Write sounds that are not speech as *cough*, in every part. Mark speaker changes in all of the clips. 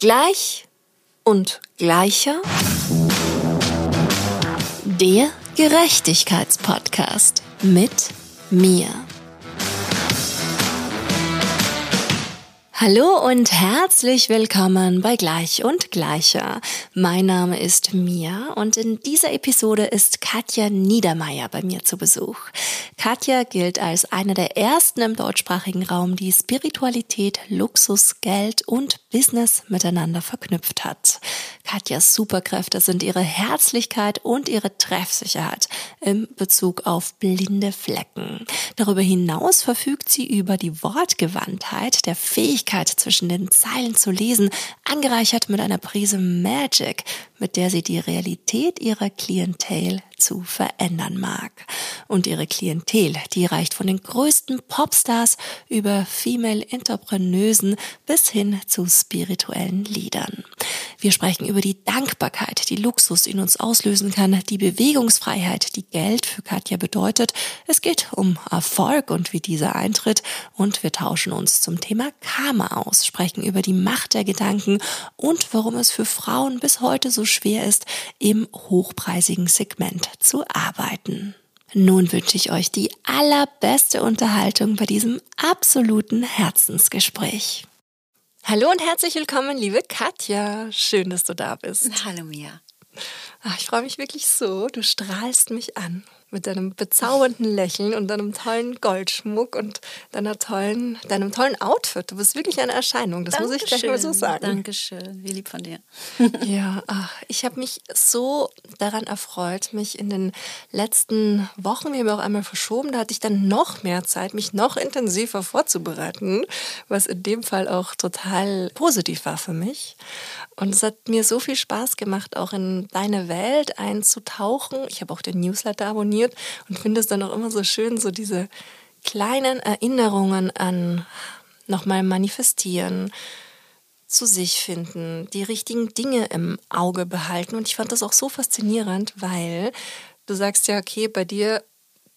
Speaker 1: Gleich und gleicher. Der Gerechtigkeitspodcast mit mir. Hallo und herzlich willkommen bei Gleich und Gleicher. Mein Name ist Mia und in dieser Episode ist Katja Niedermeyer bei mir zu Besuch. Katja gilt als eine der ersten im deutschsprachigen Raum, die Spiritualität, Luxus, Geld und Business miteinander verknüpft hat. Katjas Superkräfte sind ihre Herzlichkeit und ihre Treffsicherheit im Bezug auf blinde Flecken. Darüber hinaus verfügt sie über die Wortgewandtheit der Fähigkeit, zwischen den Zeilen zu lesen, angereichert mit einer Prise Magic, mit der sie die Realität ihrer Klientel zu verändern mag. Und ihre Klientel, die reicht von den größten Popstars über Female Entrepreneusen bis hin zu spirituellen Liedern. Wir sprechen über die Dankbarkeit, die Luxus in uns auslösen kann, die Bewegungsfreiheit, die Geld für Katja bedeutet. Es geht um Erfolg und wie dieser eintritt und wir tauschen uns zum Thema Karma aus, sprechen über die Macht der Gedanken und warum es für Frauen bis heute so schwer ist, im hochpreisigen Segment zu arbeiten. Nun wünsche ich euch die allerbeste Unterhaltung bei diesem absoluten Herzensgespräch. Hallo und herzlich willkommen, liebe Katja. Schön, dass du da bist.
Speaker 2: Hallo Mia.
Speaker 1: Ach, ich freue mich wirklich so. Du strahlst mich an mit deinem bezaubernden Lächeln und deinem tollen Goldschmuck und deiner tollen, deinem tollen Outfit. Du bist wirklich eine Erscheinung, das
Speaker 2: Dankeschön.
Speaker 1: muss ich gleich mal so sagen.
Speaker 2: Dankeschön, wie lieb von dir. *laughs*
Speaker 1: ja, ach, ich habe mich so daran erfreut, mich in den letzten Wochen, wir haben auch einmal verschoben, da hatte ich dann noch mehr Zeit, mich noch intensiver vorzubereiten, was in dem Fall auch total positiv war für mich. Und es hat mir so viel Spaß gemacht, auch in deine Welt einzutauchen. Ich habe auch den Newsletter abonniert und finde es dann auch immer so schön, so diese kleinen Erinnerungen an nochmal manifestieren, zu sich finden, die richtigen Dinge im Auge behalten. Und ich fand das auch so faszinierend, weil du sagst ja, okay, bei dir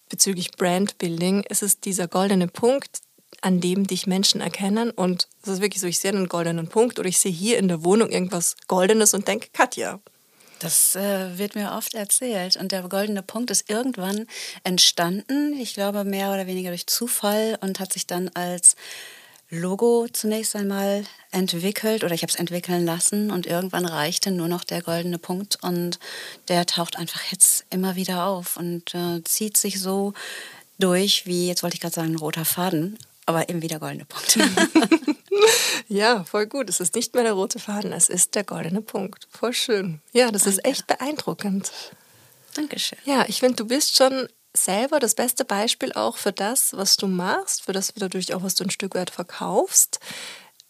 Speaker 1: bezüglich Brandbuilding ist es dieser goldene Punkt, an dem dich Menschen erkennen. Und es ist wirklich so, ich sehe einen goldenen Punkt oder ich sehe hier in der Wohnung irgendwas Goldenes und denke, Katja.
Speaker 2: Das äh, wird mir oft erzählt. Und der goldene Punkt ist irgendwann entstanden, ich glaube mehr oder weniger durch Zufall und hat sich dann als Logo zunächst einmal entwickelt oder ich habe es entwickeln lassen und irgendwann reichte nur noch der goldene Punkt und der taucht einfach jetzt immer wieder auf und äh, zieht sich so durch wie, jetzt wollte ich gerade sagen, ein roter Faden, aber eben wieder goldene Punkt. *laughs*
Speaker 1: ja, voll gut. Es ist nicht mehr der rote Faden, es ist der goldene Punkt. Voll schön. Ja, das Danke. ist echt beeindruckend.
Speaker 2: Dankeschön.
Speaker 1: Ja, ich finde, du bist schon selber das beste Beispiel auch für das, was du machst, für das natürlich auch, was du ein Stück weit verkaufst.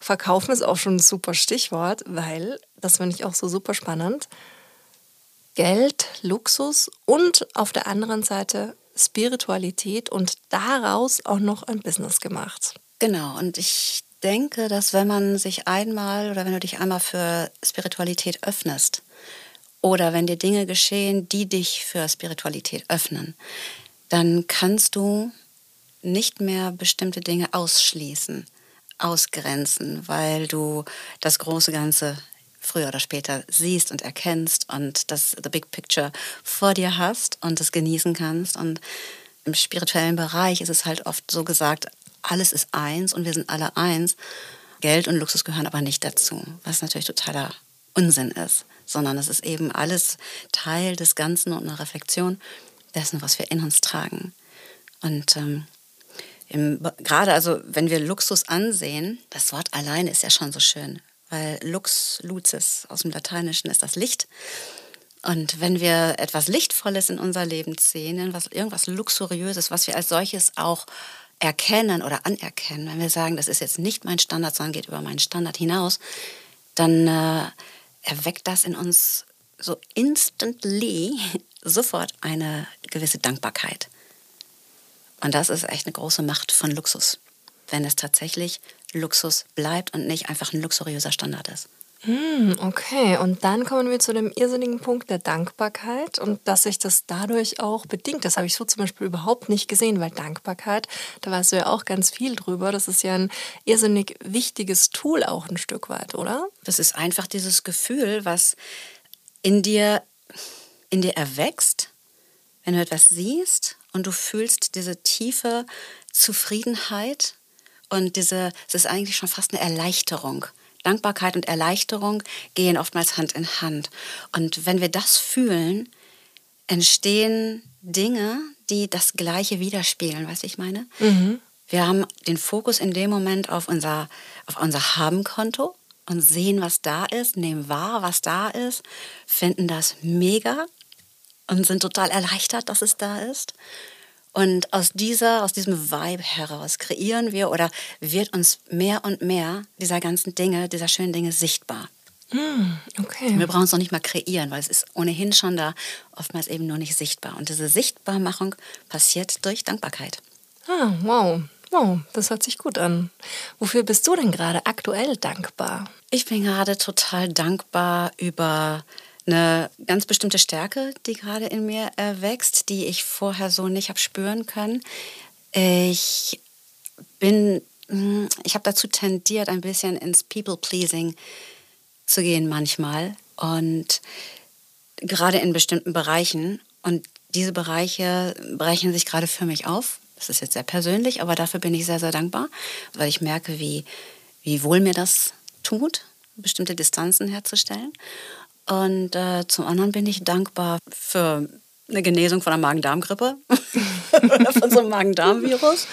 Speaker 1: Verkaufen ist auch schon ein super Stichwort, weil das finde ich auch so super spannend. Geld, Luxus und auf der anderen Seite Spiritualität und daraus auch noch ein Business gemacht.
Speaker 2: Genau, und ich denke, dass wenn man sich einmal oder wenn du dich einmal für Spiritualität öffnest oder wenn dir Dinge geschehen, die dich für Spiritualität öffnen, dann kannst du nicht mehr bestimmte Dinge ausschließen, ausgrenzen, weil du das große Ganze früher oder später siehst und erkennst und das The Big Picture vor dir hast und es genießen kannst. Und im spirituellen Bereich ist es halt oft so gesagt, alles ist eins und wir sind alle eins. Geld und Luxus gehören aber nicht dazu, was natürlich totaler Unsinn ist, sondern es ist eben alles Teil des Ganzen und eine Reflexion dessen, was wir in uns tragen. Und ähm, im, gerade also, wenn wir Luxus ansehen, das Wort allein ist ja schon so schön weil Lux, Lucis aus dem Lateinischen ist das Licht. Und wenn wir etwas Lichtvolles in unser Leben sehen, was, irgendwas Luxuriöses, was wir als solches auch erkennen oder anerkennen, wenn wir sagen, das ist jetzt nicht mein Standard, sondern geht über meinen Standard hinaus, dann äh, erweckt das in uns so instantly *laughs* sofort eine gewisse Dankbarkeit. Und das ist echt eine große Macht von Luxus, wenn es tatsächlich Luxus bleibt und nicht einfach ein luxuriöser Standard ist.
Speaker 1: Hm, okay, und dann kommen wir zu dem irrsinnigen Punkt der Dankbarkeit und dass sich das dadurch auch bedingt. Das habe ich so zum Beispiel überhaupt nicht gesehen, weil Dankbarkeit, da weißt du ja auch ganz viel drüber. Das ist ja ein irrsinnig wichtiges Tool auch ein Stück weit, oder?
Speaker 2: Das ist einfach dieses Gefühl, was in dir, in dir erwächst, wenn du etwas siehst und du fühlst diese tiefe Zufriedenheit und diese, es ist eigentlich schon fast eine Erleichterung Dankbarkeit und Erleichterung gehen oftmals Hand in Hand. Und wenn wir das fühlen, entstehen Dinge, die das Gleiche widerspiegeln, was ich meine? Mhm. Wir haben den Fokus in dem Moment auf unser, auf unser Haben-Konto und sehen, was da ist, nehmen wahr, was da ist, finden das mega und sind total erleichtert, dass es da ist. Und aus dieser, aus diesem Vibe heraus kreieren wir oder wird uns mehr und mehr dieser ganzen Dinge, dieser schönen Dinge sichtbar.
Speaker 1: Mm, okay.
Speaker 2: Wir brauchen es noch nicht mal kreieren, weil es ist ohnehin schon da, oftmals eben nur nicht sichtbar. Und diese Sichtbarmachung passiert durch Dankbarkeit.
Speaker 1: Ah, wow. Wow, das hört sich gut an. Wofür bist du denn gerade aktuell dankbar?
Speaker 2: Ich bin gerade total dankbar über eine ganz bestimmte Stärke, die gerade in mir erwächst, die ich vorher so nicht habe spüren können. Ich bin, hm, ich habe dazu tendiert, ein bisschen ins People-Pleasing zu gehen manchmal und gerade in bestimmten Bereichen. Und diese Bereiche brechen sich gerade für mich auf. Das ist jetzt sehr persönlich, aber dafür bin ich sehr, sehr dankbar, weil ich merke, wie, wie wohl mir das tut, bestimmte Distanzen herzustellen. Und äh, zum anderen bin ich dankbar für eine Genesung von der Magen-Darm-Grippe oder *laughs* von so einem Magen-Darm-Virus.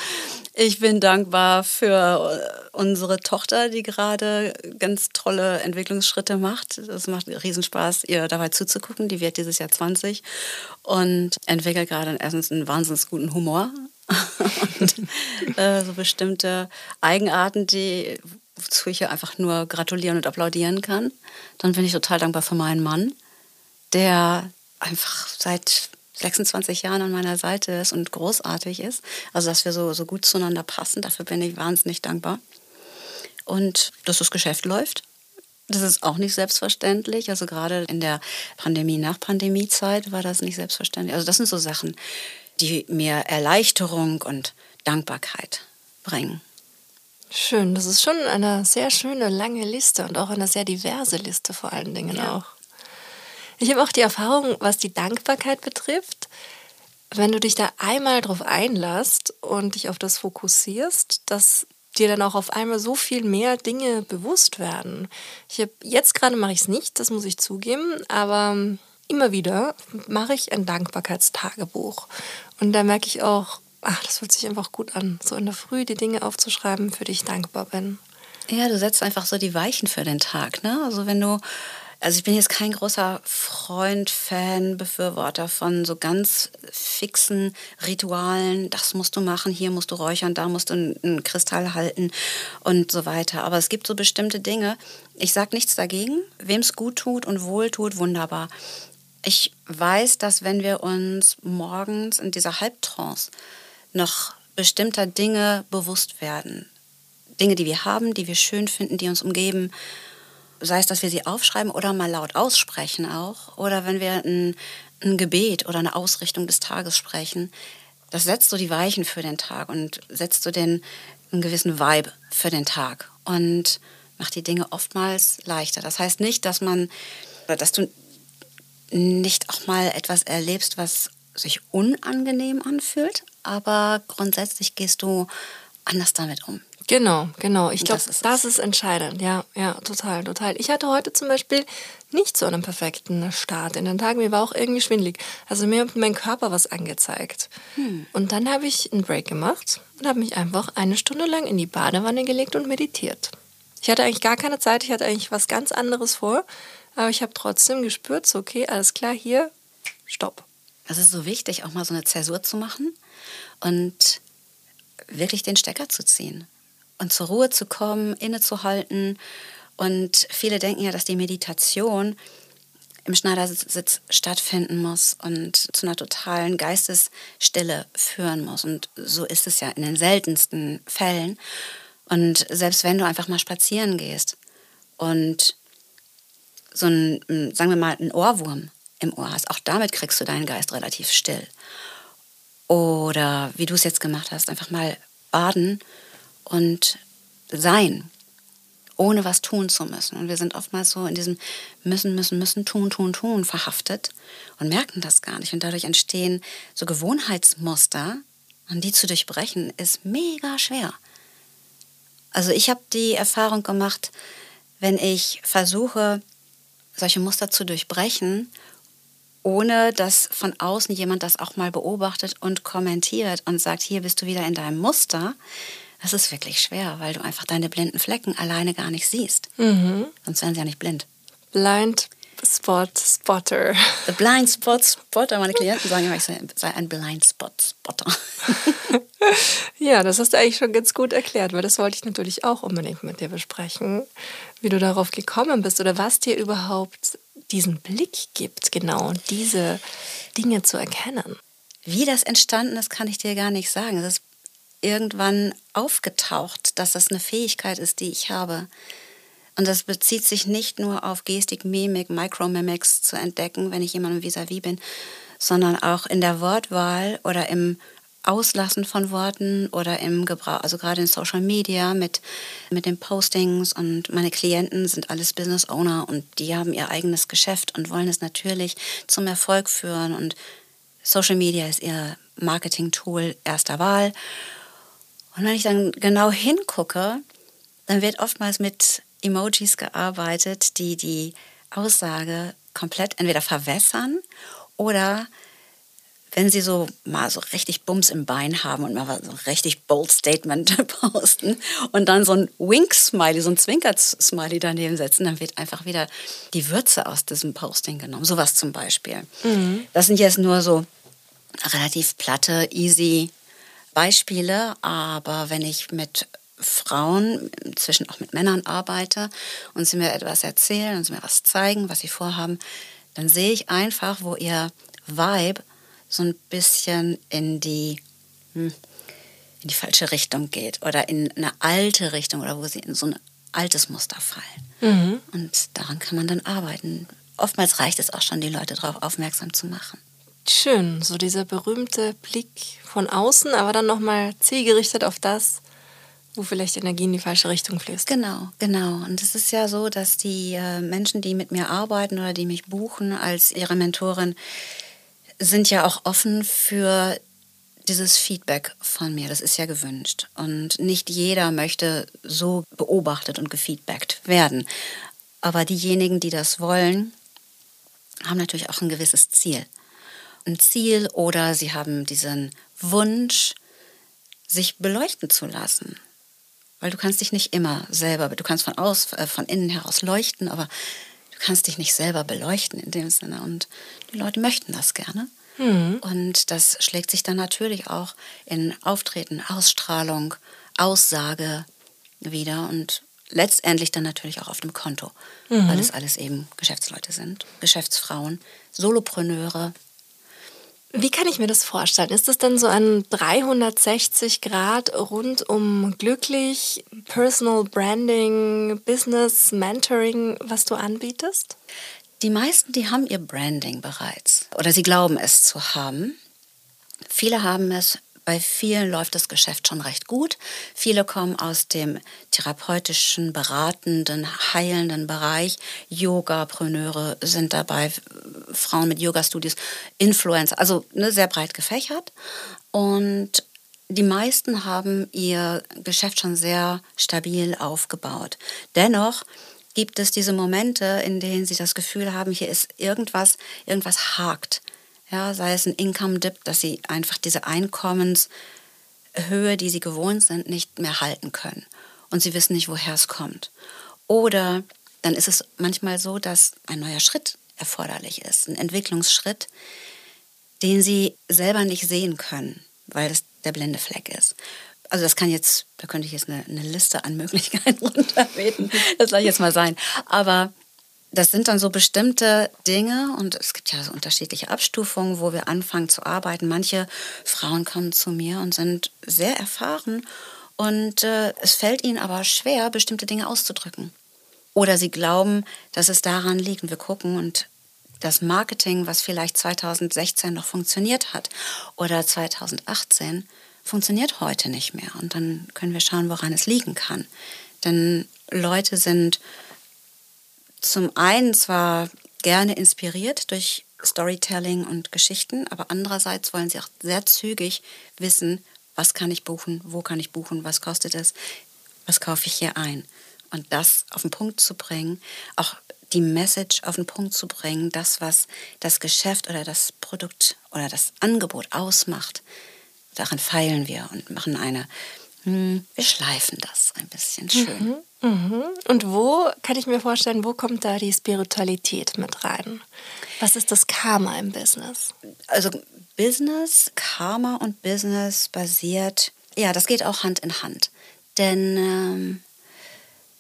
Speaker 2: Ich bin dankbar für äh, unsere Tochter, die gerade ganz tolle Entwicklungsschritte macht. Es macht Riesenspaß, ihr dabei zuzugucken. Die wird dieses Jahr 20 und entwickelt gerade erstens einen wahnsinnig guten Humor *laughs* und äh, so bestimmte Eigenarten, die, wozu ich ja einfach nur gratulieren und applaudieren kann. Dann bin ich total dankbar für meinen Mann, der einfach seit 26 Jahren an meiner Seite ist und großartig ist. Also, dass wir so, so gut zueinander passen, dafür bin ich wahnsinnig dankbar. Und dass das Geschäft läuft. Das ist auch nicht selbstverständlich. Also gerade in der Pandemie, nach Pandemiezeit war das nicht selbstverständlich. Also das sind so Sachen, die mir Erleichterung und Dankbarkeit bringen.
Speaker 1: Schön, das ist schon eine sehr schöne lange Liste und auch eine sehr diverse Liste vor allen Dingen ja. auch. Ich habe auch die Erfahrung, was die Dankbarkeit betrifft, wenn du dich da einmal drauf einlässt und dich auf das fokussierst, dass dir dann auch auf einmal so viel mehr Dinge bewusst werden. Ich habe jetzt gerade mache ich es nicht, das muss ich zugeben, aber immer wieder mache ich ein Dankbarkeitstagebuch und da merke ich auch, ach, das fühlt sich einfach gut an, so in der Früh die Dinge aufzuschreiben, für die ich dankbar bin.
Speaker 2: Ja, du setzt einfach so die Weichen für den Tag. Ne? Also wenn du, also ich bin jetzt kein großer Freund, Fan, Befürworter von so ganz fixen Ritualen. Das musst du machen, hier musst du räuchern, da musst du einen Kristall halten und so weiter. Aber es gibt so bestimmte Dinge. Ich sage nichts dagegen. Wem es gut tut und wohl tut, wunderbar. Ich weiß, dass wenn wir uns morgens in dieser Halbtrance noch bestimmter Dinge bewusst werden. Dinge, die wir haben, die wir schön finden, die uns umgeben. Sei es, dass wir sie aufschreiben oder mal laut aussprechen auch. Oder wenn wir ein, ein Gebet oder eine Ausrichtung des Tages sprechen. Das setzt so die Weichen für den Tag und setzt so den, einen gewissen Vibe für den Tag. Und macht die Dinge oftmals leichter. Das heißt nicht, dass man, dass du nicht auch mal etwas erlebst, was sich unangenehm anfühlt, aber grundsätzlich gehst du anders damit um.
Speaker 1: Genau, genau. Ich glaube, das, das, ist entscheidend. Ja, ja, total, total. Ich hatte heute zum Beispiel nicht so einen perfekten Start in den Tag. Mir war auch irgendwie schwindlig. Also mir hat mein Körper was angezeigt. Hm. Und dann habe ich einen Break gemacht und habe mich einfach eine Stunde lang in die Badewanne gelegt und meditiert. Ich hatte eigentlich gar keine Zeit. Ich hatte eigentlich was ganz anderes vor. Aber ich habe trotzdem gespürt, so okay, alles klar, hier, stopp.
Speaker 2: Es ist so wichtig, auch mal so eine Zäsur zu machen und wirklich den Stecker zu ziehen und zur Ruhe zu kommen, innezuhalten. Und viele denken ja, dass die Meditation im Schneidersitz stattfinden muss und zu einer totalen Geistesstille führen muss. Und so ist es ja in den seltensten Fällen. Und selbst wenn du einfach mal spazieren gehst und so ein, sagen wir mal, ein Ohrwurm im Ohr hast, auch damit kriegst du deinen Geist relativ still. Oder wie du es jetzt gemacht hast, einfach mal baden und sein, ohne was tun zu müssen. Und wir sind oftmals so in diesem müssen, müssen, müssen, tun, tun, tun verhaftet und merken das gar nicht. Und dadurch entstehen so Gewohnheitsmuster und die zu durchbrechen ist mega schwer. Also ich habe die Erfahrung gemacht, wenn ich versuche, solche Muster zu durchbrechen, ohne dass von außen jemand das auch mal beobachtet und kommentiert und sagt, hier bist du wieder in deinem Muster, das ist wirklich schwer, weil du einfach deine blinden Flecken alleine gar nicht siehst. Mhm. Sonst wären sie ja nicht blind.
Speaker 1: Blind Spot Spotter.
Speaker 2: The Blind Spot Spotter. Meine Klienten sagen immer, ich sei ein Blind Spot Spotter. *laughs*
Speaker 1: ja, das hast du eigentlich schon ganz gut erklärt, weil das wollte ich natürlich auch unbedingt mit dir besprechen, wie du darauf gekommen bist oder was dir überhaupt diesen Blick gibt, genau, diese Dinge zu erkennen.
Speaker 2: Wie das entstanden ist, kann ich dir gar nicht sagen. Es ist irgendwann aufgetaucht, dass das eine Fähigkeit ist, die ich habe. Und das bezieht sich nicht nur auf Gestik, Mimik, Micromimics zu entdecken, wenn ich jemandem vis-à-vis -vis bin, sondern auch in der Wortwahl oder im Auslassen von Worten oder im Gebrauch, also gerade in Social Media mit, mit den Postings und meine Klienten sind alles Business Owner und die haben ihr eigenes Geschäft und wollen es natürlich zum Erfolg führen und Social Media ist ihr Marketing-Tool erster Wahl. Und wenn ich dann genau hingucke, dann wird oftmals mit Emojis gearbeitet, die die Aussage komplett entweder verwässern oder wenn sie so mal so richtig Bums im Bein haben und mal so ein richtig bold Statement *laughs* posten und dann so ein Wink-Smiley, so ein Zwinker-Smiley daneben setzen, dann wird einfach wieder die Würze aus diesem Posting genommen. Sowas zum Beispiel. Mhm. Das sind jetzt nur so relativ platte, easy Beispiele, aber wenn ich mit Frauen, inzwischen auch mit Männern arbeite und sie mir etwas erzählen und sie mir was zeigen, was sie vorhaben, dann sehe ich einfach, wo ihr Vibe so ein bisschen in die, hm, in die falsche Richtung geht oder in eine alte Richtung oder wo sie in so ein altes Muster fallen. Mhm. Und daran kann man dann arbeiten. Oftmals reicht es auch schon, die Leute darauf aufmerksam zu machen.
Speaker 1: Schön, so dieser berühmte Blick von außen, aber dann nochmal zielgerichtet auf das, wo vielleicht Energie in die falsche Richtung fließt.
Speaker 2: Genau, genau. Und es ist ja so, dass die äh, Menschen, die mit mir arbeiten oder die mich buchen als ihre Mentorin, sind ja auch offen für dieses Feedback von mir. Das ist ja gewünscht. Und nicht jeder möchte so beobachtet und gefeedbackt werden. Aber diejenigen, die das wollen, haben natürlich auch ein gewisses Ziel. Ein Ziel oder sie haben diesen Wunsch, sich beleuchten zu lassen. Weil du kannst dich nicht immer selber, du kannst von, aus, äh, von innen heraus leuchten, aber kannst dich nicht selber beleuchten in dem Sinne. Und die Leute möchten das gerne. Mhm. Und das schlägt sich dann natürlich auch in Auftreten, Ausstrahlung, Aussage wieder und letztendlich dann natürlich auch auf dem Konto, mhm. weil es alles eben Geschäftsleute sind, Geschäftsfrauen, Solopreneure,
Speaker 1: wie kann ich mir das vorstellen? Ist das dann so ein 360 Grad rundum glücklich, Personal Branding, Business, Mentoring, was du anbietest?
Speaker 2: Die meisten, die haben ihr Branding bereits oder sie glauben es zu haben. Viele haben es bei vielen läuft das Geschäft schon recht gut. Viele kommen aus dem therapeutischen, beratenden, heilenden Bereich. Yogapreneure sind dabei, Frauen mit Yoga-Studios, Influencer, also ne, sehr breit gefächert. Und die meisten haben ihr Geschäft schon sehr stabil aufgebaut. Dennoch gibt es diese Momente, in denen sie das Gefühl haben, hier ist irgendwas, irgendwas hakt ja, sei es ein Income-Dip, dass sie einfach diese Einkommenshöhe, die sie gewohnt sind, nicht mehr halten können. Und sie wissen nicht, woher es kommt. Oder dann ist es manchmal so, dass ein neuer Schritt erforderlich ist, ein Entwicklungsschritt, den sie selber nicht sehen können, weil das der blinde Fleck ist. Also das kann jetzt, da könnte ich jetzt eine, eine Liste an Möglichkeiten *laughs* runterbeten, das soll jetzt mal sein. Aber das sind dann so bestimmte Dinge und es gibt ja so unterschiedliche Abstufungen, wo wir anfangen zu arbeiten. Manche Frauen kommen zu mir und sind sehr erfahren und äh, es fällt ihnen aber schwer, bestimmte Dinge auszudrücken. Oder sie glauben, dass es daran liegt. Wir gucken und das Marketing, was vielleicht 2016 noch funktioniert hat oder 2018, funktioniert heute nicht mehr. Und dann können wir schauen, woran es liegen kann. Denn Leute sind zum einen zwar gerne inspiriert durch Storytelling und Geschichten, aber andererseits wollen sie auch sehr zügig wissen, was kann ich buchen, wo kann ich buchen, was kostet es, was kaufe ich hier ein. Und das auf den Punkt zu bringen, auch die Message auf den Punkt zu bringen, das, was das Geschäft oder das Produkt oder das Angebot ausmacht, daran feilen wir und machen eine, hm, wir schleifen das ein bisschen schön.
Speaker 1: Mhm, mh. Und wo kann ich mir vorstellen, wo kommt da die Spiritualität mit rein? Was ist das Karma im Business?
Speaker 2: Also Business, Karma und Business basiert, ja, das geht auch Hand in Hand. Denn ähm,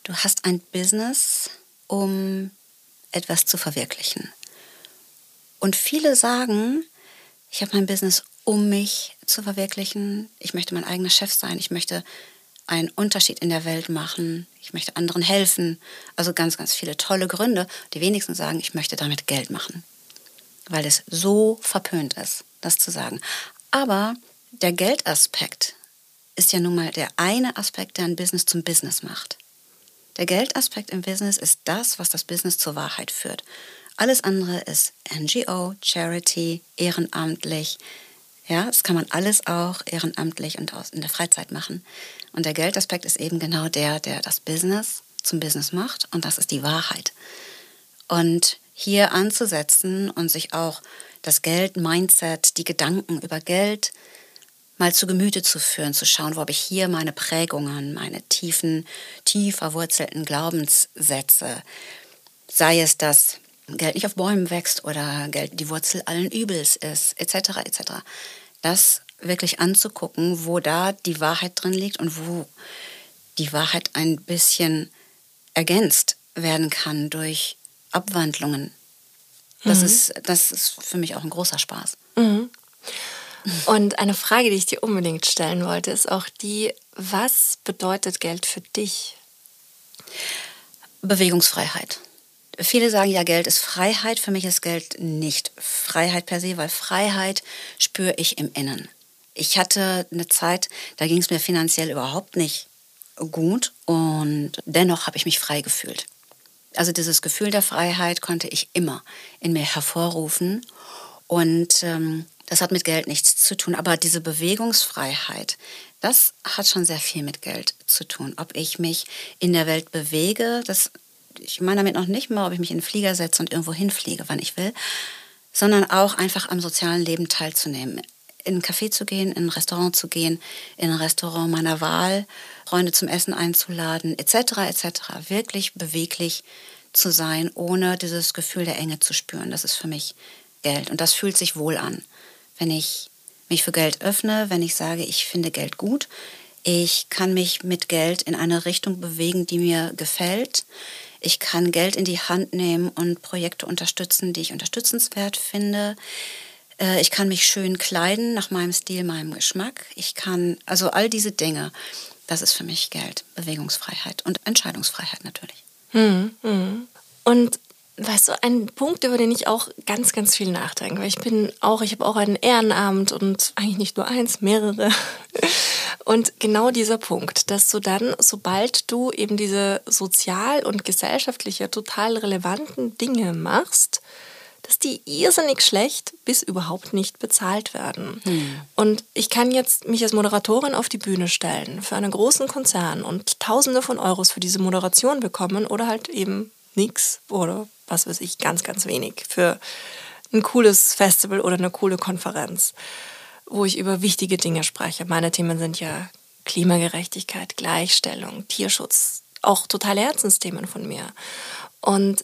Speaker 2: du hast ein Business, um etwas zu verwirklichen. Und viele sagen, ich habe mein Business, um mich zu verwirklichen. Ich möchte mein eigener Chef sein. Ich möchte einen Unterschied in der Welt machen. Ich möchte anderen helfen. Also ganz, ganz viele tolle Gründe. Die wenigsten sagen, ich möchte damit Geld machen. Weil es so verpönt ist, das zu sagen. Aber der Geldaspekt ist ja nun mal der eine Aspekt, der ein Business zum Business macht. Der Geldaspekt im Business ist das, was das Business zur Wahrheit führt. Alles andere ist NGO, Charity, ehrenamtlich. Ja, das kann man alles auch ehrenamtlich und in der Freizeit machen. Und der Geldaspekt ist eben genau der, der das Business zum Business macht. Und das ist die Wahrheit. Und hier anzusetzen und sich auch das Geld-Mindset, die Gedanken über Geld mal zu Gemüte zu führen, zu schauen, wo habe ich hier meine Prägungen, meine tiefen, tief verwurzelten Glaubenssätze, sei es, dass Geld nicht auf Bäumen wächst oder Geld die Wurzel allen Übels ist, etc., etc. Das wirklich anzugucken, wo da die Wahrheit drin liegt und wo die Wahrheit ein bisschen ergänzt werden kann durch Abwandlungen. Das, mhm. ist, das ist für mich auch ein großer Spaß.
Speaker 1: Mhm. Und eine Frage, die ich dir unbedingt stellen wollte, ist auch die, was bedeutet Geld für dich?
Speaker 2: Bewegungsfreiheit. Viele sagen ja, Geld ist Freiheit. Für mich ist Geld nicht Freiheit per se, weil Freiheit spüre ich im Innen. Ich hatte eine Zeit, da ging es mir finanziell überhaupt nicht gut und dennoch habe ich mich frei gefühlt. Also dieses Gefühl der Freiheit konnte ich immer in mir hervorrufen und ähm, das hat mit Geld nichts zu tun. Aber diese Bewegungsfreiheit, das hat schon sehr viel mit Geld zu tun. Ob ich mich in der Welt bewege, das, ich meine damit noch nicht mal, ob ich mich in den Flieger setze und irgendwo hinfliege, wann ich will, sondern auch einfach am sozialen Leben teilzunehmen. In ein Café zu gehen, in ein Restaurant zu gehen, in ein Restaurant meiner Wahl, Freunde zum Essen einzuladen, etc., etc. Wirklich beweglich zu sein, ohne dieses Gefühl der Enge zu spüren. Das ist für mich Geld und das fühlt sich wohl an wenn ich mich für Geld öffne, wenn ich sage, ich finde Geld gut. Ich kann mich mit Geld in eine Richtung bewegen, die mir gefällt. Ich kann Geld in die Hand nehmen und Projekte unterstützen, die ich unterstützenswert finde. Äh, ich kann mich schön kleiden nach meinem Stil, meinem Geschmack. Ich kann, also all diese Dinge, das ist für mich Geld, Bewegungsfreiheit und Entscheidungsfreiheit natürlich.
Speaker 1: Hm, hm. Und Weißt du, ein Punkt, über den ich auch ganz, ganz viel nachdenke, weil ich bin auch, ich habe auch ein Ehrenamt und eigentlich nicht nur eins, mehrere. *laughs* Und genau dieser Punkt, dass du dann, sobald du eben diese sozial und gesellschaftliche total relevanten Dinge machst, dass die irrsinnig schlecht bis überhaupt nicht bezahlt werden. Hm. Und ich kann jetzt mich als Moderatorin auf die Bühne stellen für einen großen Konzern und Tausende von Euros für diese Moderation bekommen oder halt eben nichts oder was weiß ich, ganz, ganz wenig für ein cooles Festival oder eine coole Konferenz, wo ich über wichtige Dinge spreche. Meine Themen sind ja Klimagerechtigkeit, Gleichstellung, Tierschutz, auch totale Herzensthemen von mir. Und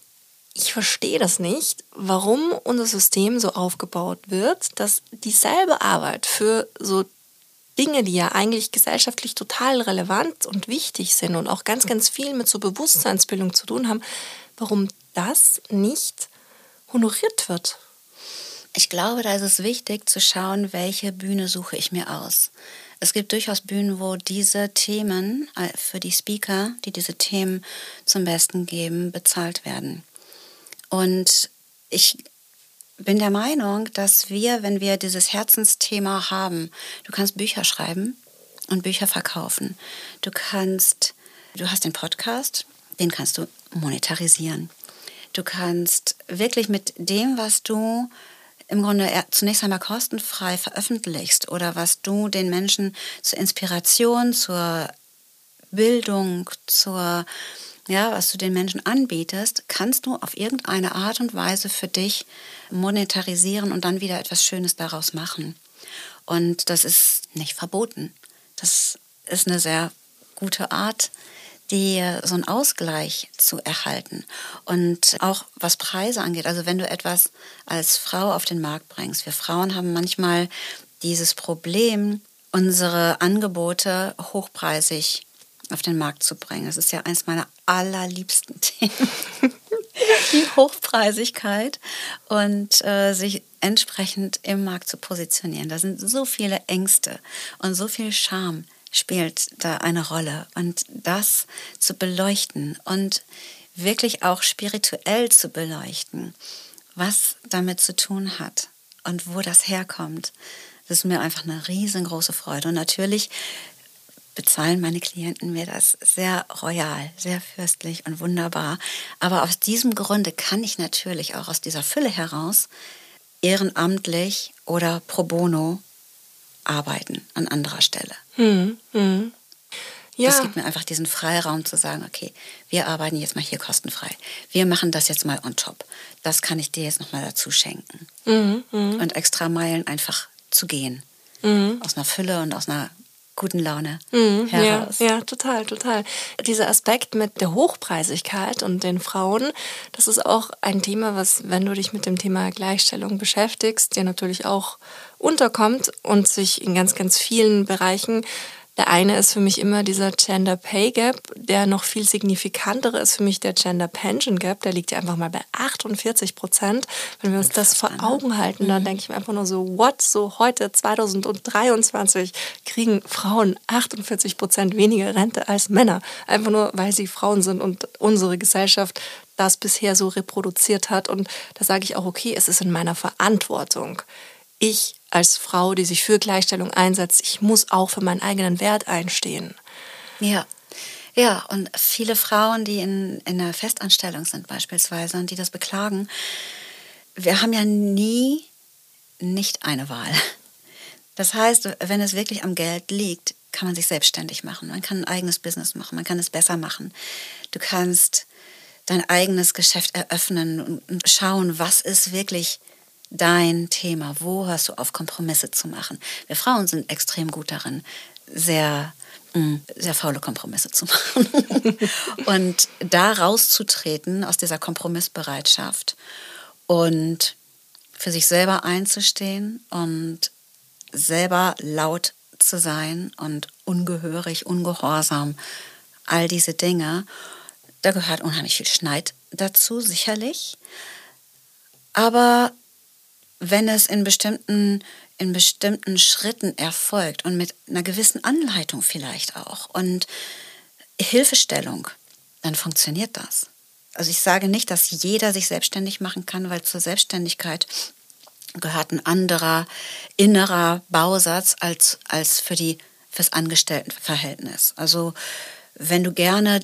Speaker 1: ich verstehe das nicht, warum unser System so aufgebaut wird, dass dieselbe Arbeit für so Dinge, die ja eigentlich gesellschaftlich total relevant und wichtig sind und auch ganz, ganz viel mit so Bewusstseinsbildung zu tun haben, warum das nicht honoriert wird?
Speaker 2: Ich glaube, da ist es wichtig zu schauen, welche Bühne suche ich mir aus. es gibt durchaus Bühnen, wo diese Themen äh, für die Speaker, die diese Themen zum Besten geben, bezahlt werden. Und ich bin der Meinung, dass wir, wenn wir dieses Herzensthema haben, du kannst Bücher schreiben und Bücher verkaufen. Du kannst, du hast den Podcast, den kannst du monetarisieren. Du kannst wirklich mit dem, was du im Grunde zunächst einmal kostenfrei veröffentlichst oder was du den Menschen zur Inspiration, zur Bildung, zur ja, was du den Menschen anbietest, kannst du auf irgendeine Art und Weise für dich monetarisieren und dann wieder etwas Schönes daraus machen. Und das ist nicht verboten. Das ist eine sehr gute Art, die so einen Ausgleich zu erhalten. Und auch was Preise angeht, also wenn du etwas als Frau auf den Markt bringst, wir Frauen haben manchmal dieses Problem, unsere Angebote hochpreisig auf den Markt zu bringen. Das ist ja eins meiner allerliebsten *laughs* Themen. Die Hochpreisigkeit und äh, sich entsprechend im Markt zu positionieren. Da sind so viele Ängste und so viel Scham spielt da eine Rolle. Und das zu beleuchten und wirklich auch spirituell zu beleuchten, was damit zu tun hat und wo das herkommt, das ist mir einfach eine riesengroße Freude. Und natürlich bezahlen meine Klienten mir das sehr royal, sehr fürstlich und wunderbar. Aber aus diesem Grunde kann ich natürlich auch aus dieser Fülle heraus ehrenamtlich oder pro bono arbeiten an anderer Stelle. Hm, hm. Ja. Das gibt mir einfach diesen Freiraum zu sagen, okay, wir arbeiten jetzt mal hier kostenfrei. Wir machen das jetzt mal on top. Das kann ich dir jetzt nochmal dazu schenken. Mhm, mh. Und extra Meilen einfach zu gehen. Mhm. Aus einer Fülle und aus einer guten Laune
Speaker 1: mhm, heraus. Ja, ja, total, total. Dieser Aspekt mit der Hochpreisigkeit und den Frauen, das ist auch ein Thema, was, wenn du dich mit dem Thema Gleichstellung beschäftigst, dir natürlich auch unterkommt und sich in ganz, ganz vielen Bereichen der eine ist für mich immer dieser Gender Pay Gap, der noch viel signifikantere ist für mich der Gender Pension Gap, der liegt ja einfach mal bei 48 Prozent. Wenn wir uns das vor ne? Augen halten, dann mhm. denke ich mir einfach nur so, what? So heute 2023 kriegen Frauen 48 Prozent weniger Rente als Männer. Einfach nur, weil sie Frauen sind und unsere Gesellschaft das bisher so reproduziert hat. Und da sage ich auch, okay, es ist in meiner Verantwortung. Ich als Frau, die sich für Gleichstellung einsetzt, ich muss auch für meinen eigenen Wert einstehen.
Speaker 2: Ja. Ja, und viele Frauen, die in, in einer Festanstellung sind beispielsweise und die das beklagen, wir haben ja nie nicht eine Wahl. Das heißt, wenn es wirklich am Geld liegt, kann man sich selbstständig machen. Man kann ein eigenes Business machen, man kann es besser machen. Du kannst dein eigenes Geschäft eröffnen und schauen, was ist wirklich dein Thema? Wo hast du auf Kompromisse zu machen? Wir Frauen sind extrem gut darin, sehr mm, sehr faule Kompromisse zu *laughs* machen und da rauszutreten aus dieser Kompromissbereitschaft und für sich selber einzustehen und selber laut zu sein und ungehörig, ungehorsam, all diese Dinge. Da gehört unheimlich viel Schneid dazu, sicherlich. Aber wenn es in bestimmten, in bestimmten Schritten erfolgt und mit einer gewissen Anleitung vielleicht auch und Hilfestellung, dann funktioniert das. Also ich sage nicht, dass jeder sich selbstständig machen kann, weil zur Selbstständigkeit gehört ein anderer innerer Bausatz als, als für die, fürs Angestelltenverhältnis. Also wenn du gerne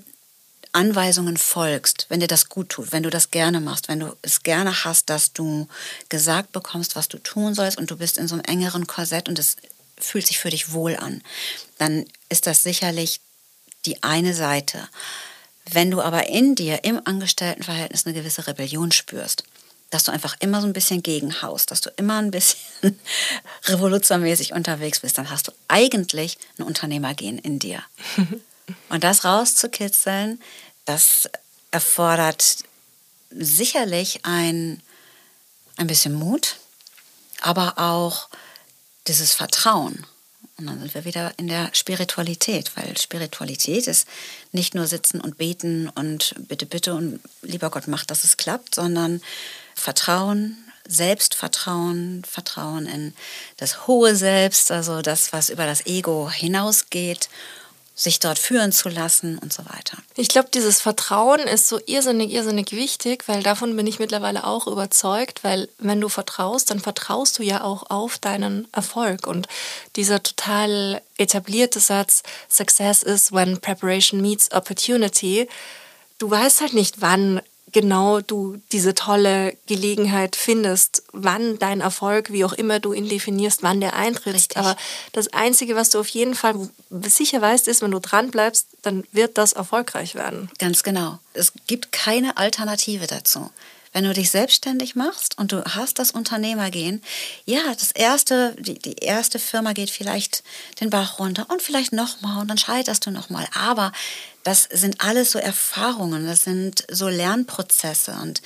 Speaker 2: Anweisungen folgst, wenn dir das gut tut, wenn du das gerne machst, wenn du es gerne hast, dass du gesagt bekommst, was du tun sollst und du bist in so einem engeren Korsett und es fühlt sich für dich wohl an, dann ist das sicherlich die eine Seite. Wenn du aber in dir im Angestelltenverhältnis eine gewisse Rebellion spürst, dass du einfach immer so ein bisschen gegenhaust, dass du immer ein bisschen *laughs* revolutionmäßig unterwegs bist, dann hast du eigentlich ein Unternehmergehen in dir. *laughs* Und das rauszukitzeln, das erfordert sicherlich ein, ein bisschen Mut, aber auch dieses Vertrauen. Und dann sind wir wieder in der Spiritualität, weil Spiritualität ist nicht nur sitzen und beten und bitte, bitte und lieber Gott macht, dass es klappt, sondern Vertrauen, Selbstvertrauen, Vertrauen in das hohe Selbst, also das, was über das Ego hinausgeht sich dort führen zu lassen und so weiter.
Speaker 1: Ich glaube, dieses Vertrauen ist so irrsinnig, irrsinnig wichtig, weil davon bin ich mittlerweile auch überzeugt, weil wenn du vertraust, dann vertraust du ja auch auf deinen Erfolg. Und dieser total etablierte Satz, Success is when preparation meets opportunity, du weißt halt nicht, wann genau du diese tolle Gelegenheit findest, wann dein Erfolg, wie auch immer du ihn definierst, wann der eintritt. Richtig. Aber das Einzige, was du auf jeden Fall sicher weißt, ist, wenn du dran bleibst, dann wird das erfolgreich werden.
Speaker 2: Ganz genau. Es gibt keine Alternative dazu wenn du dich selbstständig machst und du hast das Unternehmergehen, ja, das erste, die, die erste Firma geht vielleicht den Bach runter und vielleicht nochmal und dann scheiterst du nochmal. Aber das sind alles so Erfahrungen, das sind so Lernprozesse und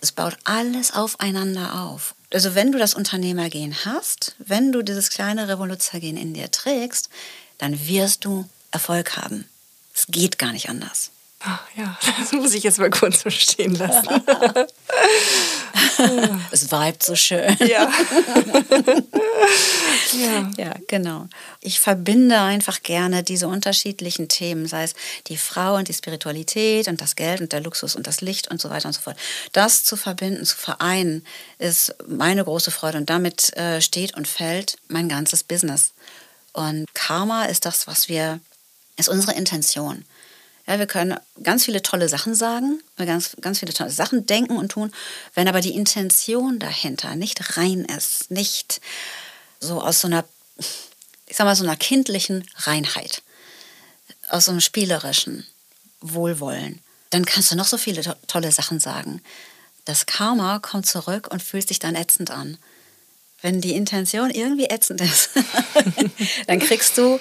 Speaker 2: es baut alles aufeinander auf. Also wenn du das Unternehmergehen hast, wenn du dieses kleine Revoluzergehen in dir trägst, dann wirst du Erfolg haben. Es geht gar nicht anders.
Speaker 1: Ach, ja, *laughs* das muss ich jetzt mal kurz so stehen lassen. *laughs*
Speaker 2: es vibet so schön.
Speaker 1: Ja. *laughs*
Speaker 2: ja. Ja, genau. Ich verbinde einfach gerne diese unterschiedlichen Themen, sei es die Frau und die Spiritualität und das Geld und der Luxus und das Licht und so weiter und so fort. Das zu verbinden, zu vereinen, ist meine große Freude und damit äh, steht und fällt mein ganzes Business. Und Karma ist das, was wir, ist unsere Intention. Ja, wir können ganz viele tolle Sachen sagen, ganz, ganz viele tolle Sachen denken und tun. Wenn aber die Intention dahinter nicht rein ist, nicht so aus so einer, ich sag mal, so einer kindlichen Reinheit, aus so einem spielerischen Wohlwollen, dann kannst du noch so viele to tolle Sachen sagen. Das Karma kommt zurück und fühlt sich dann ätzend an. Wenn die Intention irgendwie ätzend ist, *laughs* dann kriegst du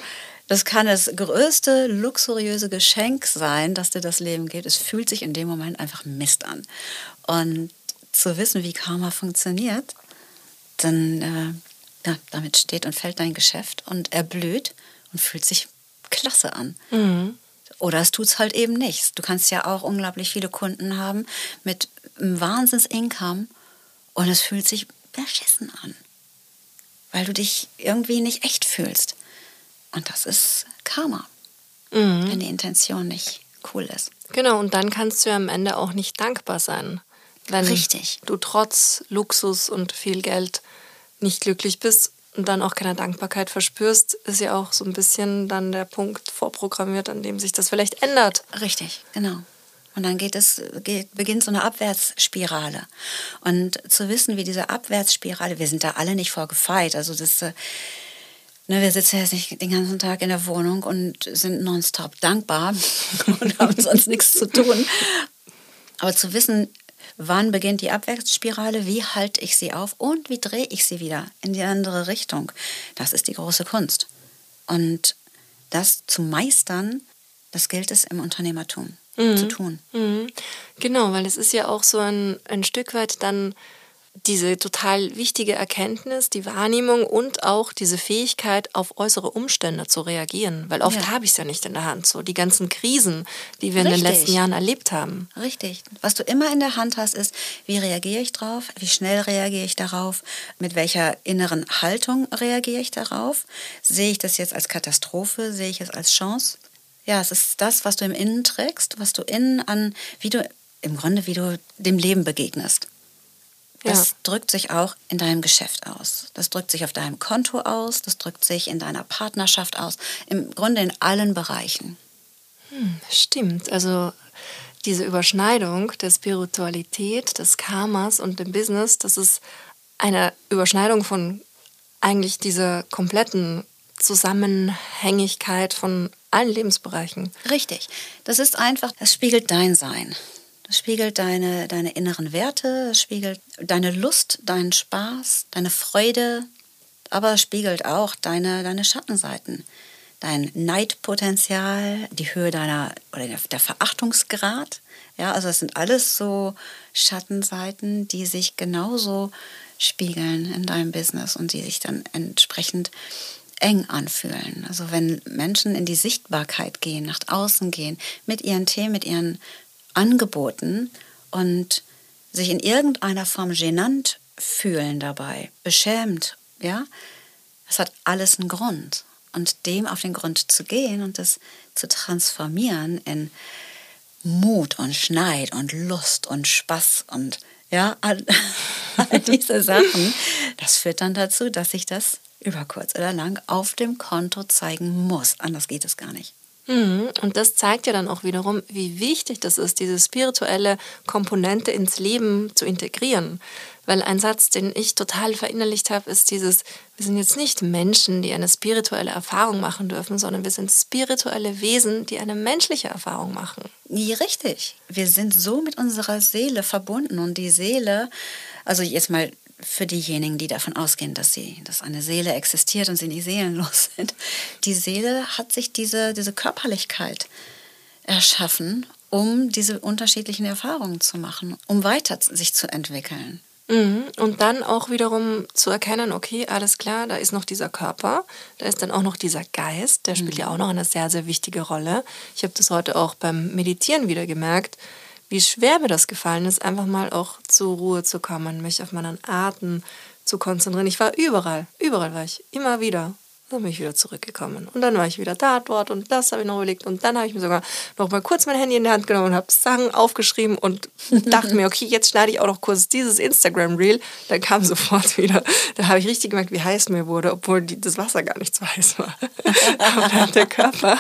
Speaker 2: das kann das größte luxuriöse Geschenk sein, das dir das Leben gibt. Es fühlt sich in dem Moment einfach Mist an. Und zu wissen, wie Karma funktioniert, dann äh, ja, damit steht und fällt dein Geschäft und erblüht und fühlt sich klasse an. Mhm. Oder es tut es halt eben nicht. Du kannst ja auch unglaublich viele Kunden haben mit einem Wahnsinns-Income und es fühlt sich beschissen an, weil du dich irgendwie nicht echt fühlst. Und das ist Karma, mhm. wenn die Intention nicht cool ist.
Speaker 1: Genau, und dann kannst du ja am Ende auch nicht dankbar sein. Wenn
Speaker 2: Richtig.
Speaker 1: du trotz Luxus und viel Geld nicht glücklich bist und dann auch keine Dankbarkeit verspürst, ist ja auch so ein bisschen dann der Punkt vorprogrammiert, an dem sich das vielleicht ändert.
Speaker 2: Richtig, genau. Und dann geht es, geht, beginnt so eine Abwärtsspirale. Und zu wissen, wie diese Abwärtsspirale, wir sind da alle nicht vorgefeit. Also das äh, Ne, wir sitzen jetzt nicht den ganzen Tag in der Wohnung und sind nonstop dankbar *laughs* und haben sonst nichts zu tun. Aber zu wissen, wann beginnt die Abwärtsspirale, wie halte ich sie auf und wie drehe ich sie wieder in die andere Richtung, das ist die große Kunst. Und das zu meistern, das gilt es im Unternehmertum mhm. zu tun.
Speaker 1: Mhm. Genau, weil es ist ja auch so ein, ein Stück weit dann diese total wichtige Erkenntnis, die Wahrnehmung und auch diese Fähigkeit, auf äußere Umstände zu reagieren. Weil oft ja. habe ich es ja nicht in der Hand. So die ganzen Krisen, die wir Richtig. in den letzten Jahren erlebt haben.
Speaker 2: Richtig. Was du immer in der Hand hast, ist, wie reagiere ich drauf? Wie schnell reagiere ich darauf? Mit welcher inneren Haltung reagiere ich darauf? Sehe ich das jetzt als Katastrophe? Sehe ich es als Chance? Ja, es ist das, was du im Innen trägst, was du innen an, wie du im Grunde, wie du dem Leben begegnest. Das ja. drückt sich auch in deinem Geschäft aus. Das drückt sich auf deinem Konto aus, das drückt sich in deiner Partnerschaft aus, im Grunde in allen Bereichen.
Speaker 1: Hm, stimmt. Also diese Überschneidung der Spiritualität, des Karmas und dem Business, das ist eine Überschneidung von eigentlich dieser kompletten Zusammenhängigkeit von allen Lebensbereichen.
Speaker 2: Richtig. Das ist einfach, es spiegelt dein Sein. Das spiegelt deine, deine inneren Werte, spiegelt deine Lust, deinen Spaß, deine Freude, aber spiegelt auch deine, deine Schattenseiten, dein Neidpotenzial, die Höhe deiner oder der Verachtungsgrad. Ja, also es sind alles so Schattenseiten, die sich genauso spiegeln in deinem Business und die sich dann entsprechend eng anfühlen. Also wenn Menschen in die Sichtbarkeit gehen, nach außen gehen, mit ihren Themen, mit ihren angeboten und sich in irgendeiner Form genannt fühlen dabei, beschämt, ja, das hat alles einen Grund. Und dem auf den Grund zu gehen und das zu transformieren in Mut und Schneid und Lust und Spaß und ja, all, *laughs* all diese Sachen, das führt dann dazu, dass sich das über kurz oder lang auf dem Konto zeigen muss. Anders geht es gar nicht.
Speaker 1: Mhm. Und das zeigt ja dann auch wiederum, wie wichtig das ist, diese spirituelle Komponente ins Leben zu integrieren. Weil ein Satz, den ich total verinnerlicht habe, ist dieses, wir sind jetzt nicht Menschen, die eine spirituelle Erfahrung machen dürfen, sondern wir sind spirituelle Wesen, die eine menschliche Erfahrung machen.
Speaker 2: Ja, richtig. Wir sind so mit unserer Seele verbunden und die Seele, also jetzt mal für diejenigen, die davon ausgehen, dass, sie, dass eine Seele existiert und sie nicht seelenlos *laughs* sind. Die Seele hat sich diese, diese Körperlichkeit erschaffen, um diese unterschiedlichen Erfahrungen zu machen, um weiter sich zu entwickeln.
Speaker 1: Mhm. Und dann auch wiederum zu erkennen, okay, alles klar, da ist noch dieser Körper, da ist dann auch noch dieser Geist, der spielt mhm. ja auch noch eine sehr, sehr wichtige Rolle. Ich habe das heute auch beim Meditieren wieder gemerkt wie schwer mir das gefallen ist, einfach mal auch zur Ruhe zu kommen, mich auf meinen Atem zu konzentrieren. Ich war überall, überall war ich, immer wieder. Dann bin ich wieder zurückgekommen. Und dann war ich wieder da, dort und das habe ich noch überlegt. Und dann habe ich mir sogar noch mal kurz mein Handy in die Hand genommen und habe Sachen aufgeschrieben und *laughs* dachte mir, okay, jetzt schneide ich auch noch kurz dieses Instagram-Reel. Dann kam sofort wieder. Da habe ich richtig gemerkt, wie heiß mir wurde, obwohl die, das Wasser gar nicht so heiß war. *laughs* Aber dann der Körper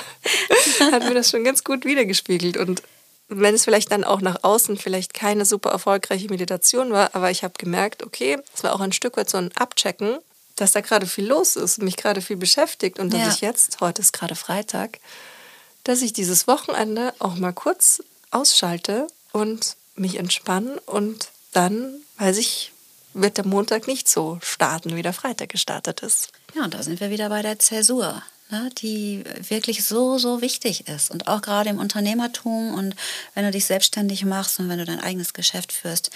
Speaker 1: hat mir das schon ganz gut wiedergespiegelt. Und wenn es vielleicht dann auch nach außen vielleicht keine super erfolgreiche Meditation war, aber ich habe gemerkt, okay, es war auch ein Stück weit so ein Abchecken, dass da gerade viel los ist, mich gerade viel beschäftigt und dass ja. ich jetzt, heute ist gerade Freitag, dass ich dieses Wochenende auch mal kurz ausschalte und mich entspanne und dann, weiß ich, wird der Montag nicht so starten, wie der Freitag gestartet ist.
Speaker 2: Ja, und da sind wir wieder bei der Zäsur ne, die wirklich so, so wichtig ist. Und auch gerade im Unternehmertum und wenn du dich selbstständig machst und wenn du dein eigenes Geschäft führst,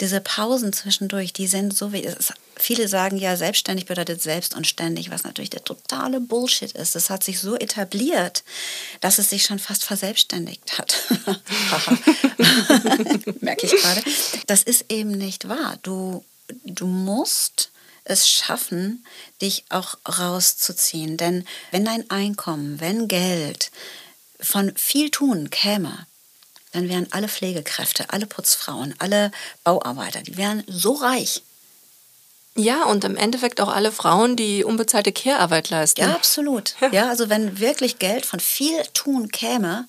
Speaker 2: diese Pausen zwischendurch, die sind so wichtig. Viele sagen ja, selbstständig bedeutet selbst und ständig, was natürlich der totale Bullshit ist. Das hat sich so etabliert, dass es sich schon fast verselbstständigt hat. *laughs* Merke ich gerade. Das ist eben nicht wahr. Du, du musst es schaffen, dich auch rauszuziehen. Denn wenn dein Einkommen, wenn Geld von viel tun käme, dann wären alle Pflegekräfte, alle Putzfrauen, alle Bauarbeiter, die wären so reich.
Speaker 1: Ja, und im Endeffekt auch alle Frauen, die unbezahlte Care-Arbeit leisten.
Speaker 2: Ja, absolut. Ja. ja, also wenn wirklich Geld von viel tun käme,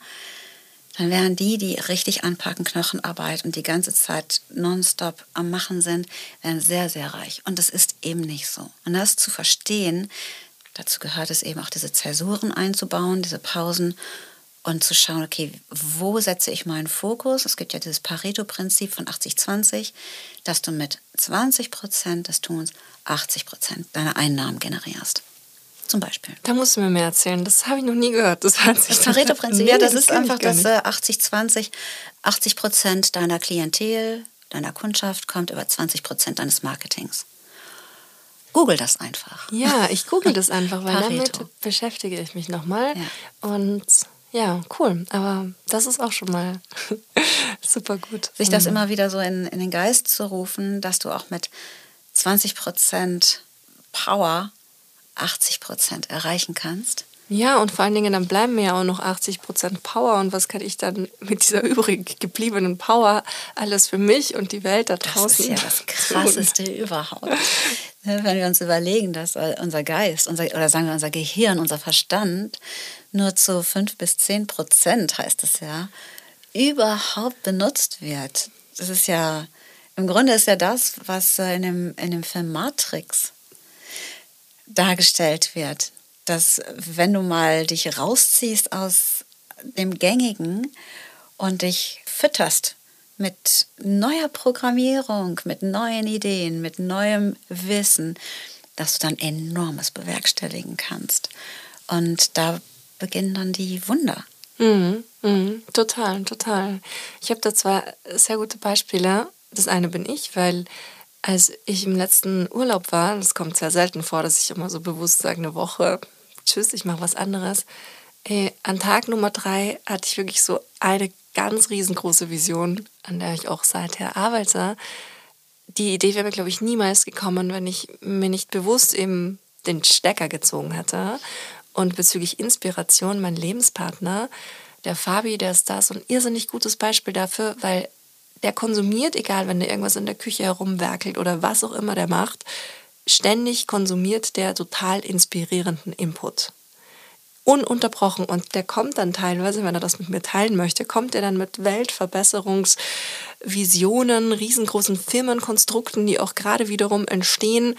Speaker 2: dann wären die, die richtig anpacken, Knochenarbeit und die ganze Zeit nonstop am Machen sind, wären sehr, sehr reich. Und das ist eben nicht so. Und das zu verstehen, dazu gehört es eben auch diese Zäsuren einzubauen, diese Pausen und zu schauen, okay, wo setze ich meinen Fokus? Es gibt ja dieses Pareto-Prinzip von 80-20, dass du mit 20 Prozent des Tuns 80 Prozent deiner Einnahmen generierst. Zum Beispiel.
Speaker 1: Da musst du mir mehr erzählen. Das habe ich noch nie gehört.
Speaker 2: Das, das Pareto-Prinzip, ja, das, das ist einfach das 80-20. 80 äh, Prozent deiner Klientel, deiner Kundschaft kommt über 20 Prozent deines Marketings. Google das einfach.
Speaker 1: Ja, *laughs* ich google das einfach, weil Pareto. damit beschäftige ich mich nochmal. Ja. Und ja, cool. Aber das ist auch schon mal *laughs* super gut.
Speaker 2: Sich das mhm. immer wieder so in, in den Geist zu rufen, dass du auch mit 20 Prozent Power 80 Prozent erreichen kannst.
Speaker 1: Ja, und vor allen Dingen, dann bleiben mir ja auch noch 80 Prozent Power. Und was kann ich dann mit dieser *laughs* übrig gebliebenen Power alles für mich und die Welt da draußen? Das
Speaker 2: ist ja das Krasseste überhaupt. Wenn wir uns überlegen, dass unser Geist, unser, oder sagen wir unser Gehirn, unser Verstand nur zu 5 bis 10 Prozent, heißt es ja, überhaupt benutzt wird. Das ist ja, im Grunde ist ja das, was in dem, in dem Film Matrix dargestellt wird. Dass wenn du mal dich rausziehst aus dem Gängigen und dich fütterst mit neuer Programmierung, mit neuen Ideen, mit neuem Wissen, dass du dann enormes bewerkstelligen kannst. Und da beginnen dann die Wunder.
Speaker 1: Mhm, mhm, total, total. Ich habe da zwei sehr gute Beispiele. Das eine bin ich, weil als ich im letzten Urlaub war, das kommt sehr selten vor, dass ich immer so bewusst sage, eine Woche, tschüss, ich mache was anderes. Ey, an Tag Nummer drei hatte ich wirklich so eine ganz riesengroße Vision, an der ich auch seither arbeite, die Idee wäre mir, glaube ich, niemals gekommen, wenn ich mir nicht bewusst eben den Stecker gezogen hätte. Und bezüglich Inspiration, mein Lebenspartner, der Fabi, der ist da so ein irrsinnig gutes Beispiel dafür, weil der konsumiert, egal wenn der irgendwas in der Küche herumwerkelt oder was auch immer der macht, ständig konsumiert der total inspirierenden Input ununterbrochen. Und der kommt dann teilweise, wenn er das mit mir teilen möchte, kommt er dann mit Weltverbesserungsvisionen, riesengroßen Firmenkonstrukten, die auch gerade wiederum entstehen,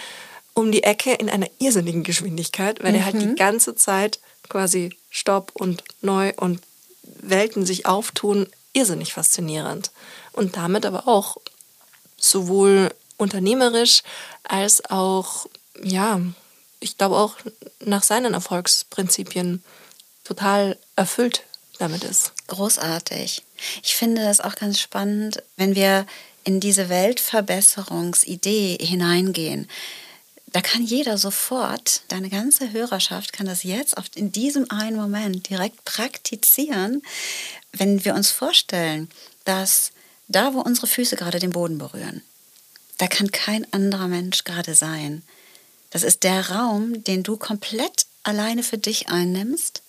Speaker 1: um die Ecke in einer irrsinnigen Geschwindigkeit, weil mhm. er halt die mhm. ganze Zeit quasi Stopp und neu und Welten sich auftun, irrsinnig faszinierend. Und damit aber auch sowohl unternehmerisch als auch, ja, ich glaube auch nach seinen Erfolgsprinzipien total erfüllt damit ist.
Speaker 2: Großartig. Ich finde das auch ganz spannend, wenn wir in diese Weltverbesserungsidee hineingehen. Da kann jeder sofort, deine ganze Hörerschaft kann das jetzt in diesem einen Moment direkt praktizieren, wenn wir uns vorstellen, dass da, wo unsere Füße gerade den Boden berühren, da kann kein anderer Mensch gerade sein. Das ist der Raum, den du komplett alleine für dich einnimmst.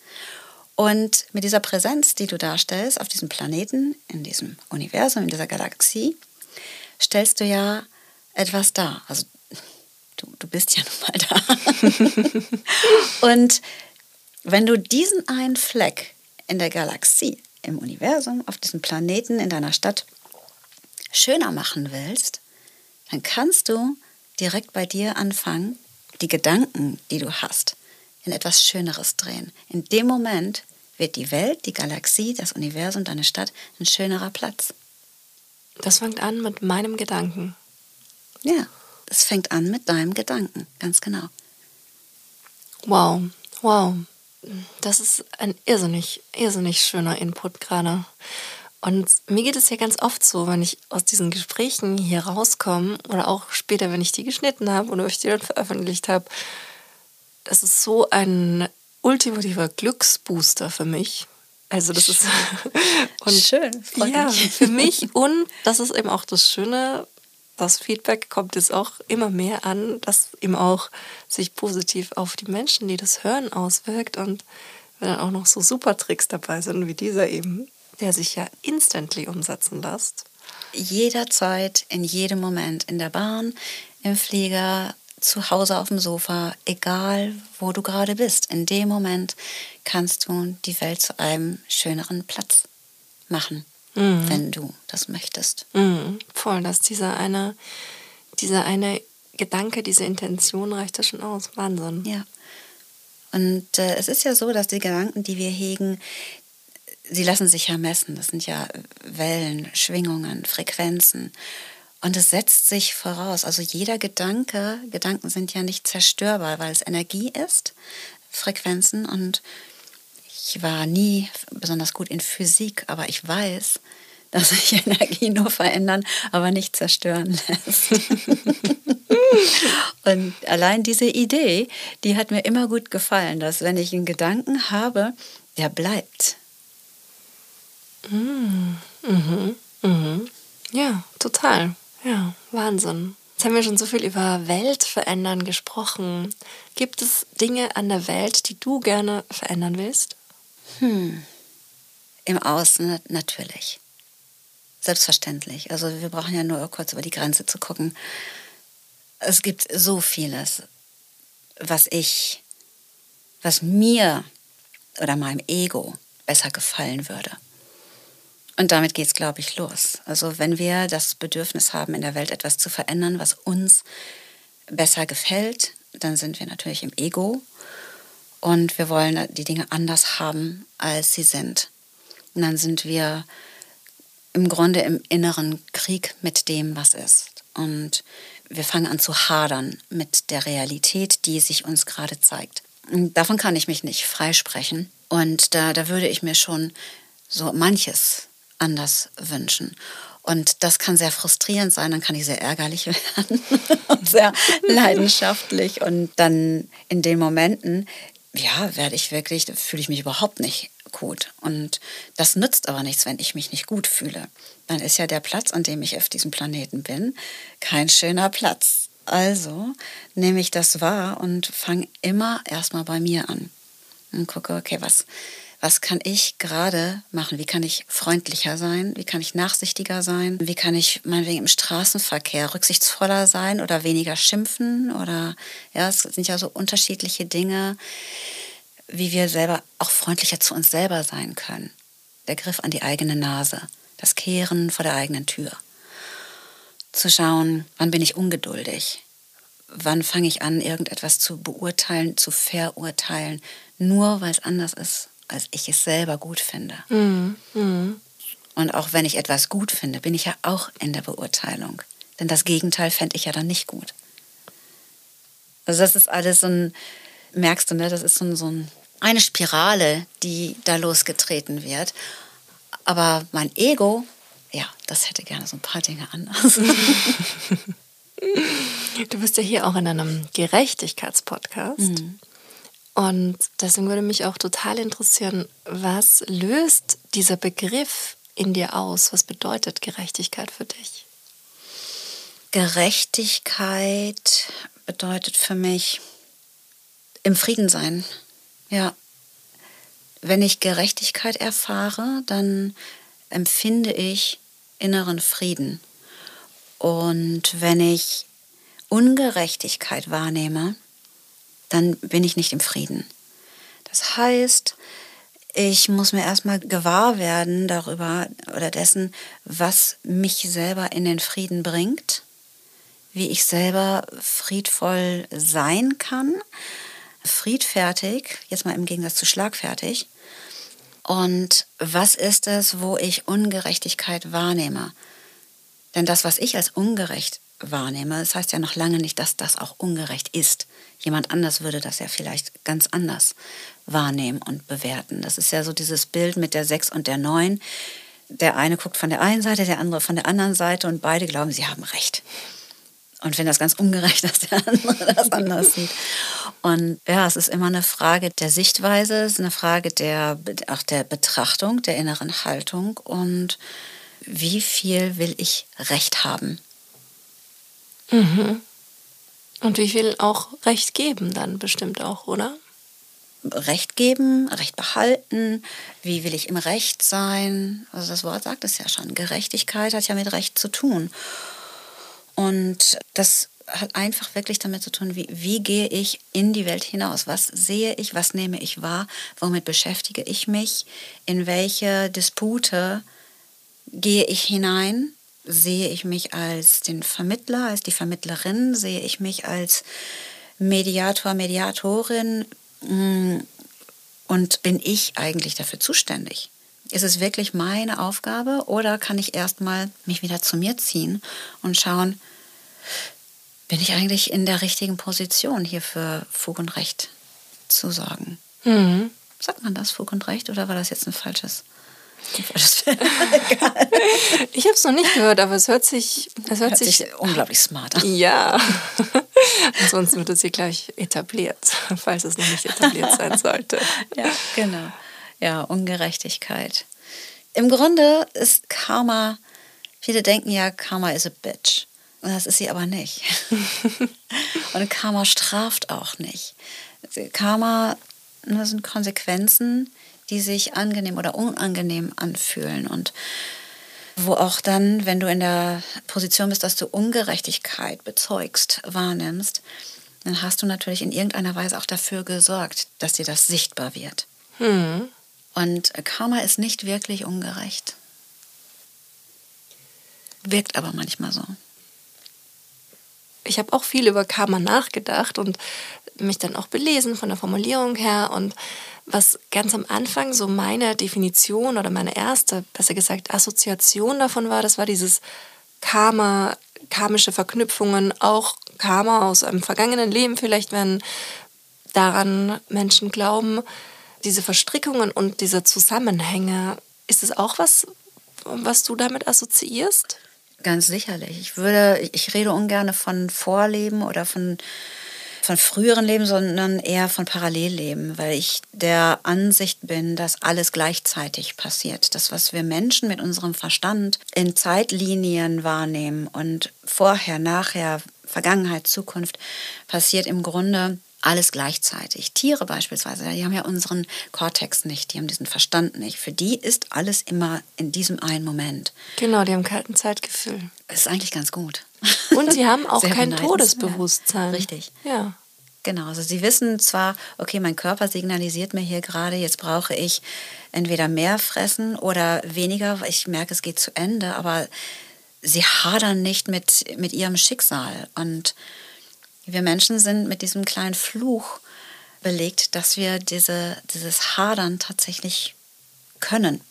Speaker 2: Und mit dieser Präsenz, die du darstellst auf diesem Planeten, in diesem Universum, in dieser Galaxie, stellst du ja etwas dar. Also du, du bist ja *laughs* nun mal da. Und wenn du diesen einen Fleck in der Galaxie, im Universum, auf diesem Planeten, in deiner Stadt schöner machen willst, dann kannst du direkt bei dir anfangen, die Gedanken, die du hast, in etwas Schöneres drehen. In dem Moment wird die Welt, die Galaxie, das Universum, deine Stadt ein schönerer Platz.
Speaker 1: Das fängt an mit meinem Gedanken.
Speaker 2: Ja, es fängt an mit deinem Gedanken, ganz genau.
Speaker 1: Wow, wow. Das ist ein irrsinnig, irrsinnig schöner Input gerade. Und mir geht es ja ganz oft so, wenn ich aus diesen Gesprächen hier rauskomme oder auch später, wenn ich die geschnitten habe oder ich die dann veröffentlicht habe, das ist so ein ultimativer Glücksbooster für mich. Also das ist *laughs*
Speaker 2: und schön,
Speaker 1: ja, mich. für mich und das ist eben auch das Schöne. Das Feedback kommt jetzt auch immer mehr an, dass eben auch sich positiv auf die Menschen, die das hören, auswirkt und wenn dann auch noch so super Tricks dabei sind wie dieser eben, der sich ja instantly umsetzen lässt.
Speaker 2: Jederzeit, in jedem Moment, in der Bahn, im Flieger, zu Hause auf dem Sofa, egal wo du gerade bist. In dem Moment kannst du die Welt zu einem schöneren Platz machen, mhm. wenn du das möchtest.
Speaker 1: Mhm. Voll, dass dieser eine, dieser eine Gedanke, diese Intention reicht ja schon aus. Wahnsinn.
Speaker 2: Ja. Und äh, es ist ja so, dass die Gedanken, die wir hegen, sie lassen sich ja messen. Das sind ja Wellen, Schwingungen, Frequenzen. Und es setzt sich voraus. Also jeder Gedanke, Gedanken sind ja nicht zerstörbar, weil es Energie ist, Frequenzen. Und ich war nie besonders gut in Physik, aber ich weiß, dass sich *laughs* Energie nur verändern, aber nicht zerstören lässt. *laughs* und allein diese Idee, die hat mir immer gut gefallen, dass wenn ich einen Gedanken habe, der bleibt.
Speaker 1: Mhm. Mhm. Mhm. Ja, total. Ja, Wahnsinn. Jetzt haben wir schon so viel über Welt verändern gesprochen. Gibt es Dinge an der Welt, die du gerne verändern willst?
Speaker 2: Hm. Im Außen natürlich. Selbstverständlich. Also wir brauchen ja nur kurz über die Grenze zu gucken. Es gibt so vieles, was ich, was mir oder meinem Ego besser gefallen würde. Und damit geht es, glaube ich, los. Also wenn wir das Bedürfnis haben, in der Welt etwas zu verändern, was uns besser gefällt, dann sind wir natürlich im Ego und wir wollen die Dinge anders haben, als sie sind. Und dann sind wir im Grunde im inneren Krieg mit dem, was ist. Und wir fangen an zu hadern mit der Realität, die sich uns gerade zeigt. Und davon kann ich mich nicht freisprechen. Und da, da würde ich mir schon so manches anders wünschen. Und das kann sehr frustrierend sein, dann kann ich sehr ärgerlich *laughs* werden und sehr leidenschaftlich. Und dann in den Momenten, ja, werde ich wirklich, fühle ich mich überhaupt nicht gut. Und das nützt aber nichts, wenn ich mich nicht gut fühle. Dann ist ja der Platz, an dem ich auf diesem Planeten bin, kein schöner Platz. Also nehme ich das wahr und fange immer erstmal bei mir an. Und gucke, okay, was, was kann ich gerade machen? Wie kann ich freundlicher sein? Wie kann ich nachsichtiger sein? Wie kann ich meinetwegen im Straßenverkehr rücksichtsvoller sein oder weniger schimpfen? Oder ja, es sind ja so unterschiedliche Dinge, wie wir selber auch freundlicher zu uns selber sein können. Der Griff an die eigene Nase, das Kehren vor der eigenen Tür. Zu schauen, wann bin ich ungeduldig? Wann fange ich an, irgendetwas zu beurteilen, zu verurteilen, nur weil es anders ist, als ich es selber gut finde. Mhm. Mhm. Und auch wenn ich etwas gut finde, bin ich ja auch in der Beurteilung. Denn das Gegenteil fände ich ja dann nicht gut. Also das ist alles so ein, merkst du, ne, das ist so, ein, so ein, eine Spirale, die da losgetreten wird. Aber mein Ego, ja, das hätte gerne so ein paar Dinge anders. *laughs*
Speaker 1: du bist ja hier auch in einem Gerechtigkeitspodcast. Mhm. Und deswegen würde mich auch total interessieren, was löst dieser Begriff in dir aus? Was bedeutet Gerechtigkeit für dich?
Speaker 2: Gerechtigkeit bedeutet für mich im Frieden sein. Ja. Wenn ich Gerechtigkeit erfahre, dann empfinde ich inneren Frieden. Und wenn ich Ungerechtigkeit wahrnehme, dann bin ich nicht im Frieden. Das heißt, ich muss mir erstmal gewahr werden darüber oder dessen, was mich selber in den Frieden bringt, wie ich selber friedvoll sein kann, friedfertig, jetzt mal im Gegensatz zu schlagfertig. Und was ist es, wo ich Ungerechtigkeit wahrnehme? Denn das, was ich als ungerecht wahrnehme, das heißt ja noch lange nicht, dass das auch ungerecht ist. Jemand anders würde das ja vielleicht ganz anders wahrnehmen und bewerten. Das ist ja so dieses Bild mit der 6 und der 9. Der eine guckt von der einen Seite, der andere von der anderen Seite und beide glauben, sie haben recht. Und finden das ganz ungerecht, *laughs* dass der andere das anders sieht. Und ja, es ist immer eine Frage der Sichtweise, es ist eine Frage der, auch der Betrachtung, der inneren Haltung und wie viel will ich Recht haben
Speaker 1: Mhm. Und wie viel auch Recht geben dann bestimmt auch, oder?
Speaker 2: Recht geben, Recht behalten, wie will ich im Recht sein? Also das Wort sagt es ja schon. Gerechtigkeit hat ja mit Recht zu tun. Und das hat einfach wirklich damit zu tun, wie, wie gehe ich in die Welt hinaus? Was sehe ich, was nehme ich wahr? Womit beschäftige ich mich? In welche Dispute gehe ich hinein? Sehe ich mich als den Vermittler, als die Vermittlerin, sehe ich mich als Mediator, Mediatorin mm, und bin ich eigentlich dafür zuständig? Ist es wirklich meine Aufgabe oder kann ich erstmal mich wieder zu mir ziehen und schauen, bin ich eigentlich in der richtigen Position hier für Fug und Recht zu sorgen? Mhm. Sagt man das, Fug und Recht, oder war das jetzt ein falsches? *laughs*
Speaker 1: ich habe es noch nicht gehört, aber es hört sich, es hört, hört sich,
Speaker 2: sich, unglaublich smart an.
Speaker 1: Ja. *laughs* Ansonsten wird es hier gleich etabliert, *laughs* falls es noch nicht etabliert sein sollte.
Speaker 2: Ja, genau. Ja, Ungerechtigkeit. Im Grunde ist Karma, viele denken ja, Karma is a bitch. Das ist sie aber nicht. Und Karma straft auch nicht. Karma das sind Konsequenzen, die sich angenehm oder unangenehm anfühlen und wo auch dann, wenn du in der Position bist, dass du Ungerechtigkeit bezeugst, wahrnimmst, dann hast du natürlich in irgendeiner Weise auch dafür gesorgt, dass dir das sichtbar wird. Hm. Und Karma ist nicht wirklich ungerecht. Wirkt aber manchmal so.
Speaker 1: Ich habe auch viel über Karma nachgedacht und mich dann auch belesen von der Formulierung her. Und was ganz am Anfang so meine Definition oder meine erste, besser gesagt, Assoziation davon war, das war dieses Karma, karmische Verknüpfungen, auch Karma aus einem vergangenen Leben vielleicht, wenn daran Menschen glauben, diese Verstrickungen und diese Zusammenhänge, ist es auch was, was du damit assoziierst?
Speaker 2: Ganz sicherlich. Ich würde, ich rede ungern von Vorleben oder von von früheren Leben, sondern eher von Parallelleben, weil ich der Ansicht bin, dass alles gleichzeitig passiert. Das, was wir Menschen mit unserem Verstand in Zeitlinien wahrnehmen und vorher, nachher, Vergangenheit, Zukunft, passiert im Grunde alles gleichzeitig. Tiere beispielsweise, die haben ja unseren Kortex nicht, die haben diesen Verstand nicht. Für die ist alles immer in diesem einen Moment.
Speaker 1: Genau, die haben kalten Zeitgefühl.
Speaker 2: Das ist eigentlich ganz gut.
Speaker 1: Und sie haben *laughs* auch kein Todesbewusstsein.
Speaker 2: Richtig.
Speaker 1: Ja.
Speaker 2: Genau, also sie wissen zwar, okay, mein Körper signalisiert mir hier gerade, jetzt brauche ich entweder mehr fressen oder weniger, weil ich merke, es geht zu Ende, aber sie hadern nicht mit, mit ihrem Schicksal. Und wir Menschen sind mit diesem kleinen Fluch belegt, dass wir diese, dieses Hadern tatsächlich können.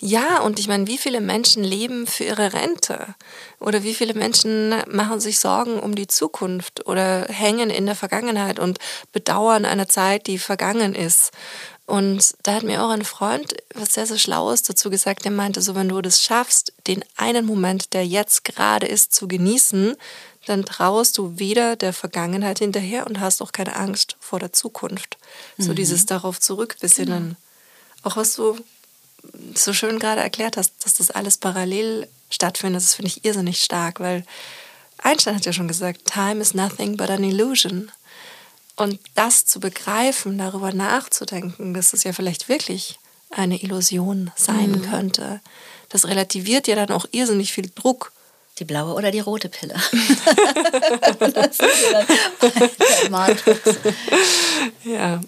Speaker 1: Ja, und ich meine, wie viele Menschen leben für ihre Rente? Oder wie viele Menschen machen sich Sorgen um die Zukunft oder hängen in der Vergangenheit und bedauern eine Zeit, die vergangen ist? Und da hat mir auch ein Freund was sehr, sehr Schlaues dazu gesagt. Der meinte so, wenn du das schaffst, den einen Moment, der jetzt gerade ist, zu genießen, dann trauerst du weder der Vergangenheit hinterher und hast auch keine Angst vor der Zukunft. Mhm. So dieses darauf zurückbesinnen. Genau. Auch was du so schön gerade erklärt hast, dass das alles parallel stattfindet, das finde ich irrsinnig stark, weil Einstein hat ja schon gesagt, Time is nothing but an illusion. Und das zu begreifen, darüber nachzudenken, dass es ja vielleicht wirklich eine Illusion sein mhm. könnte, das relativiert ja dann auch irrsinnig viel Druck.
Speaker 2: Die blaue oder die rote Pille.
Speaker 1: ja,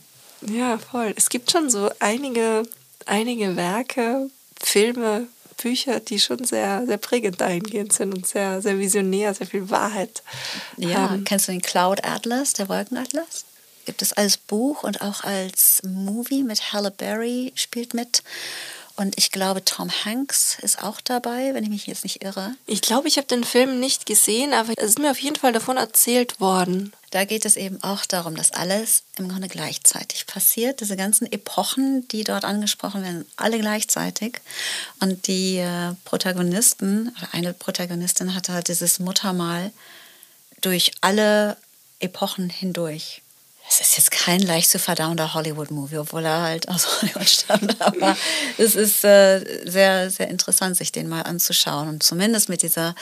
Speaker 1: ja, voll. Es gibt schon so einige einige Werke, Filme, Bücher, die schon sehr, sehr prägend dahingehend sind und sehr, sehr visionär, sehr viel Wahrheit.
Speaker 2: Ja, haben. kennst du den Cloud Atlas, der Wolkenatlas? Gibt es als Buch und auch als Movie mit Halle Berry spielt mit. Und ich glaube, Tom Hanks ist auch dabei, wenn ich mich jetzt nicht irre.
Speaker 1: Ich glaube, ich habe den Film nicht gesehen, aber es ist mir auf jeden Fall davon erzählt worden.
Speaker 2: Da geht es eben auch darum, dass alles im Grunde gleichzeitig passiert. Diese ganzen Epochen, die dort angesprochen werden, alle gleichzeitig. Und die äh, Protagonisten, oder eine Protagonistin hatte halt dieses Muttermal durch alle Epochen hindurch es ist jetzt kein leicht zu verdauender Hollywood-Movie, obwohl er halt aus *laughs* Hollywood stammt. Aber es ist äh, sehr, sehr interessant, sich den mal anzuschauen und zumindest mit dieser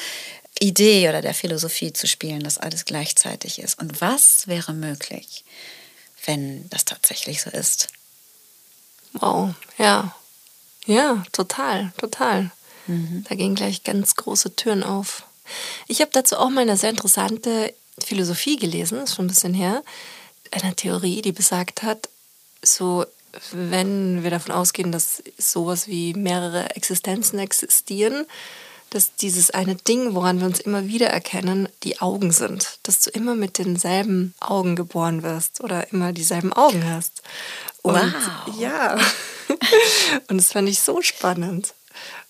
Speaker 2: Idee oder der Philosophie zu spielen, dass alles gleichzeitig ist. Und was wäre möglich, wenn das tatsächlich so ist?
Speaker 1: Wow, ja. Ja, total, total. Mhm. Da gehen gleich ganz große Türen auf. Ich habe dazu auch mal eine sehr interessante Philosophie gelesen, ist schon ein bisschen her einer Theorie, die besagt hat, so wenn wir davon ausgehen, dass sowas wie mehrere Existenzen existieren, dass dieses eine Ding, woran wir uns immer wieder erkennen, die Augen sind. Dass du immer mit denselben Augen geboren wirst oder immer dieselben Augen hast.
Speaker 2: Und wow.
Speaker 1: Ja. *laughs* Und das fand ich so spannend.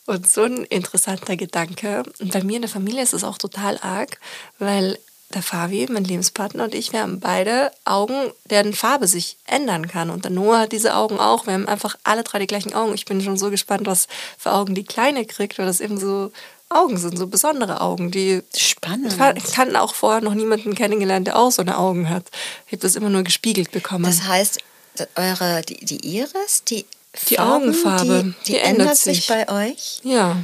Speaker 1: Und so ein interessanter Gedanke. Und bei mir in der Familie ist es auch total arg, weil der Fabi, mein Lebenspartner und ich, wir haben beide Augen, deren Farbe sich ändern kann. Und der Noah hat diese Augen auch. Wir haben einfach alle drei die gleichen Augen. Ich bin schon so gespannt, was für Augen die Kleine kriegt, weil das eben so Augen sind, so besondere Augen. Die
Speaker 2: Spannend.
Speaker 1: Ich kann auch vorher noch niemanden kennengelernt, der auch so eine Augen hat. Ich habe das immer nur gespiegelt bekommen.
Speaker 2: Das heißt, eure, die, die Iris, die,
Speaker 1: die Farben, Augenfarbe,
Speaker 2: die, die, die ändert sich bei euch?
Speaker 1: Ja.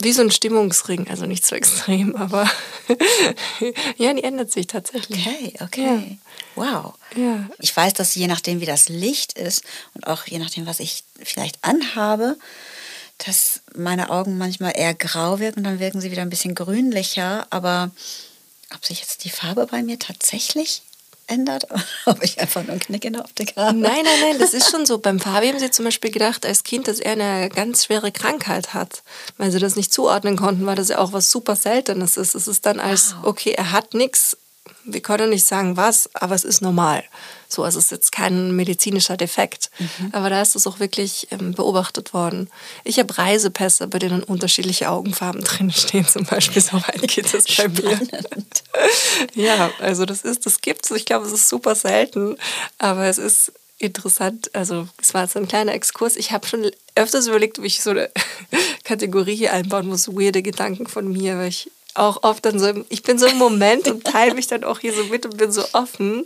Speaker 1: Wie so ein Stimmungsring, also nicht so *laughs* extrem, aber *laughs* ja, die ändert sich tatsächlich.
Speaker 2: Okay, okay. Ja. Wow.
Speaker 1: Ja.
Speaker 2: Ich weiß, dass je nachdem, wie das Licht ist und auch je nachdem, was ich vielleicht anhabe, dass meine Augen manchmal eher grau wirken, dann wirken sie wieder ein bisschen grünlicher. Aber ob sich jetzt die Farbe bei mir tatsächlich ändert, *laughs* ob ich einfach nur einen Knick in der Optik habe.
Speaker 1: Nein, nein, nein, das ist *laughs* schon so. Beim Fabi haben sie zum Beispiel gedacht, als Kind, dass er eine ganz schwere Krankheit hat, weil sie das nicht zuordnen konnten, weil das ja auch was super Seltenes ist. Es ist dann als, wow. okay, er hat nichts, wir können nicht sagen was, aber es ist normal. So, also es ist jetzt kein medizinischer Defekt. Mhm. Aber da ist es auch wirklich ähm, beobachtet worden. Ich habe Reisepässe, bei denen unterschiedliche Augenfarben *laughs* drin stehen, zum Beispiel. So weit geht es bei mir. *laughs* ja, also das ist, das gibt es. Ich glaube, es ist super selten, aber es ist interessant. Also es war jetzt ein kleiner Exkurs. Ich habe schon öfters überlegt, ob ich so eine *laughs* Kategorie hier einbauen muss, weirde Gedanken von mir, weil ich auch oft dann so, ich bin so im Moment und teile mich dann auch hier so mit und bin so offen.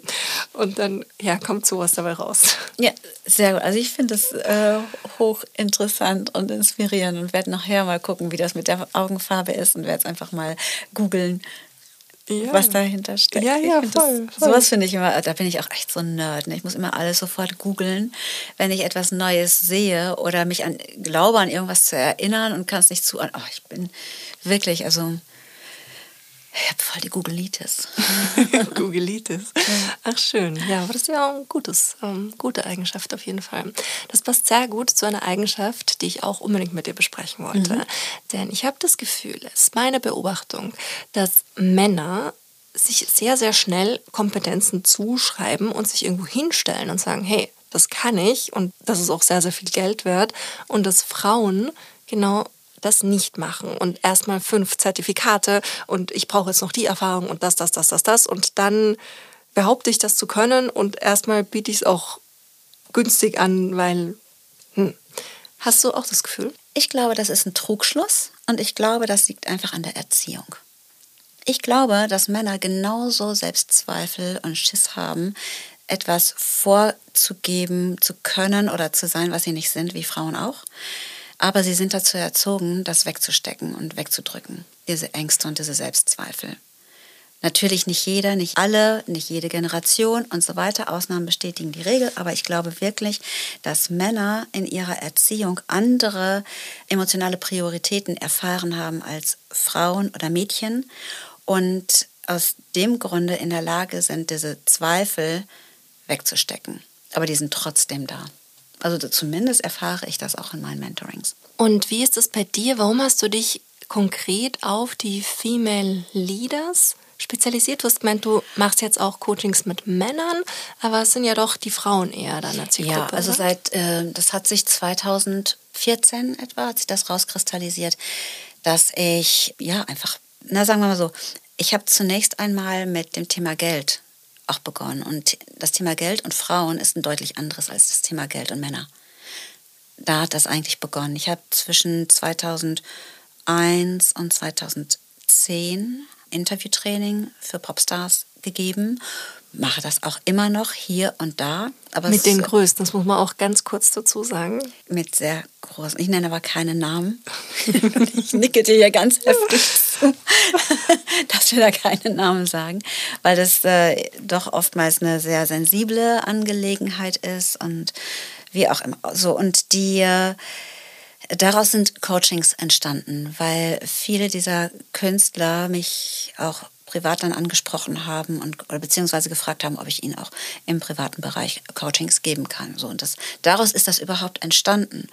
Speaker 1: Und dann, ja, kommt sowas dabei raus.
Speaker 2: Ja, sehr gut. Also ich finde es äh, hochinteressant und inspirierend und werde nachher mal gucken, wie das mit der Augenfarbe ist und werde es einfach mal googeln ja. was dahinter steckt.
Speaker 1: Ja, ja, voll, das, voll.
Speaker 2: Sowas finde ich immer, da bin ich auch echt so ein Nerd. Ne? Ich muss immer alles sofort googeln, wenn ich etwas Neues sehe oder mich an glaube, an irgendwas zu erinnern und kann es nicht zu. Oh, ich bin wirklich, also ich habe voll die Googleitis. *laughs*
Speaker 1: Googleitis. Ach schön. Ja, aber das ist ja auch eine gutes, ähm, gute Eigenschaft auf jeden Fall. Das passt sehr gut zu einer Eigenschaft, die ich auch unbedingt mit dir besprechen wollte. Mhm. Denn ich habe das Gefühl, es ist meine Beobachtung, dass Männer sich sehr, sehr schnell Kompetenzen zuschreiben und sich irgendwo hinstellen und sagen, hey, das kann ich und das ist auch sehr, sehr viel Geld wert. Und dass Frauen genau das nicht machen und erstmal fünf Zertifikate und ich brauche jetzt noch die Erfahrung und das, das, das, das, das und dann behaupte ich das zu können und erstmal biete ich es auch günstig an, weil hm. hast du auch das Gefühl?
Speaker 2: Ich glaube, das ist ein Trugschluss und ich glaube, das liegt einfach an der Erziehung. Ich glaube, dass Männer genauso Selbstzweifel und Schiss haben, etwas vorzugeben zu können oder zu sein, was sie nicht sind, wie Frauen auch. Aber sie sind dazu erzogen, das wegzustecken und wegzudrücken, diese Ängste und diese Selbstzweifel. Natürlich nicht jeder, nicht alle, nicht jede Generation und so weiter. Ausnahmen bestätigen die Regel, aber ich glaube wirklich, dass Männer in ihrer Erziehung andere emotionale Prioritäten erfahren haben als Frauen oder Mädchen und aus dem Grunde in der Lage sind, diese Zweifel wegzustecken. Aber die sind trotzdem da. Also zumindest erfahre ich das auch in meinen Mentorings.
Speaker 1: Und wie ist es bei dir? Warum hast du dich konkret auf die Female Leaders spezialisiert? Du hast gemeint, du machst jetzt auch Coachings mit Männern, aber es sind ja doch die Frauen eher deiner Zielgruppe.
Speaker 2: Ja, also seit, äh, das hat sich 2014 etwa, hat sich das rauskristallisiert, dass ich, ja, einfach, na sagen wir mal so, ich habe zunächst einmal mit dem Thema Geld auch begonnen. Und das Thema Geld und Frauen ist ein deutlich anderes als das Thema Geld und Männer. Da hat das eigentlich begonnen. Ich habe zwischen 2001 und 2010 Interviewtraining für Popstars gegeben. Mache das auch immer noch hier und da.
Speaker 1: Aber mit den Größten, das muss man auch ganz kurz dazu sagen.
Speaker 2: Mit sehr großen. Ich nenne aber keine Namen. *laughs* ich nicke dir hier ganz heftig zu, *laughs* dass wir da keine Namen sagen, weil das äh, doch oftmals eine sehr sensible Angelegenheit ist und wie auch immer. So, und die. Äh, daraus sind Coachings entstanden, weil viele dieser Künstler mich auch privat dann angesprochen haben und oder beziehungsweise gefragt haben, ob ich ihnen auch im privaten Bereich Coachings geben kann. So und das daraus ist das überhaupt entstanden.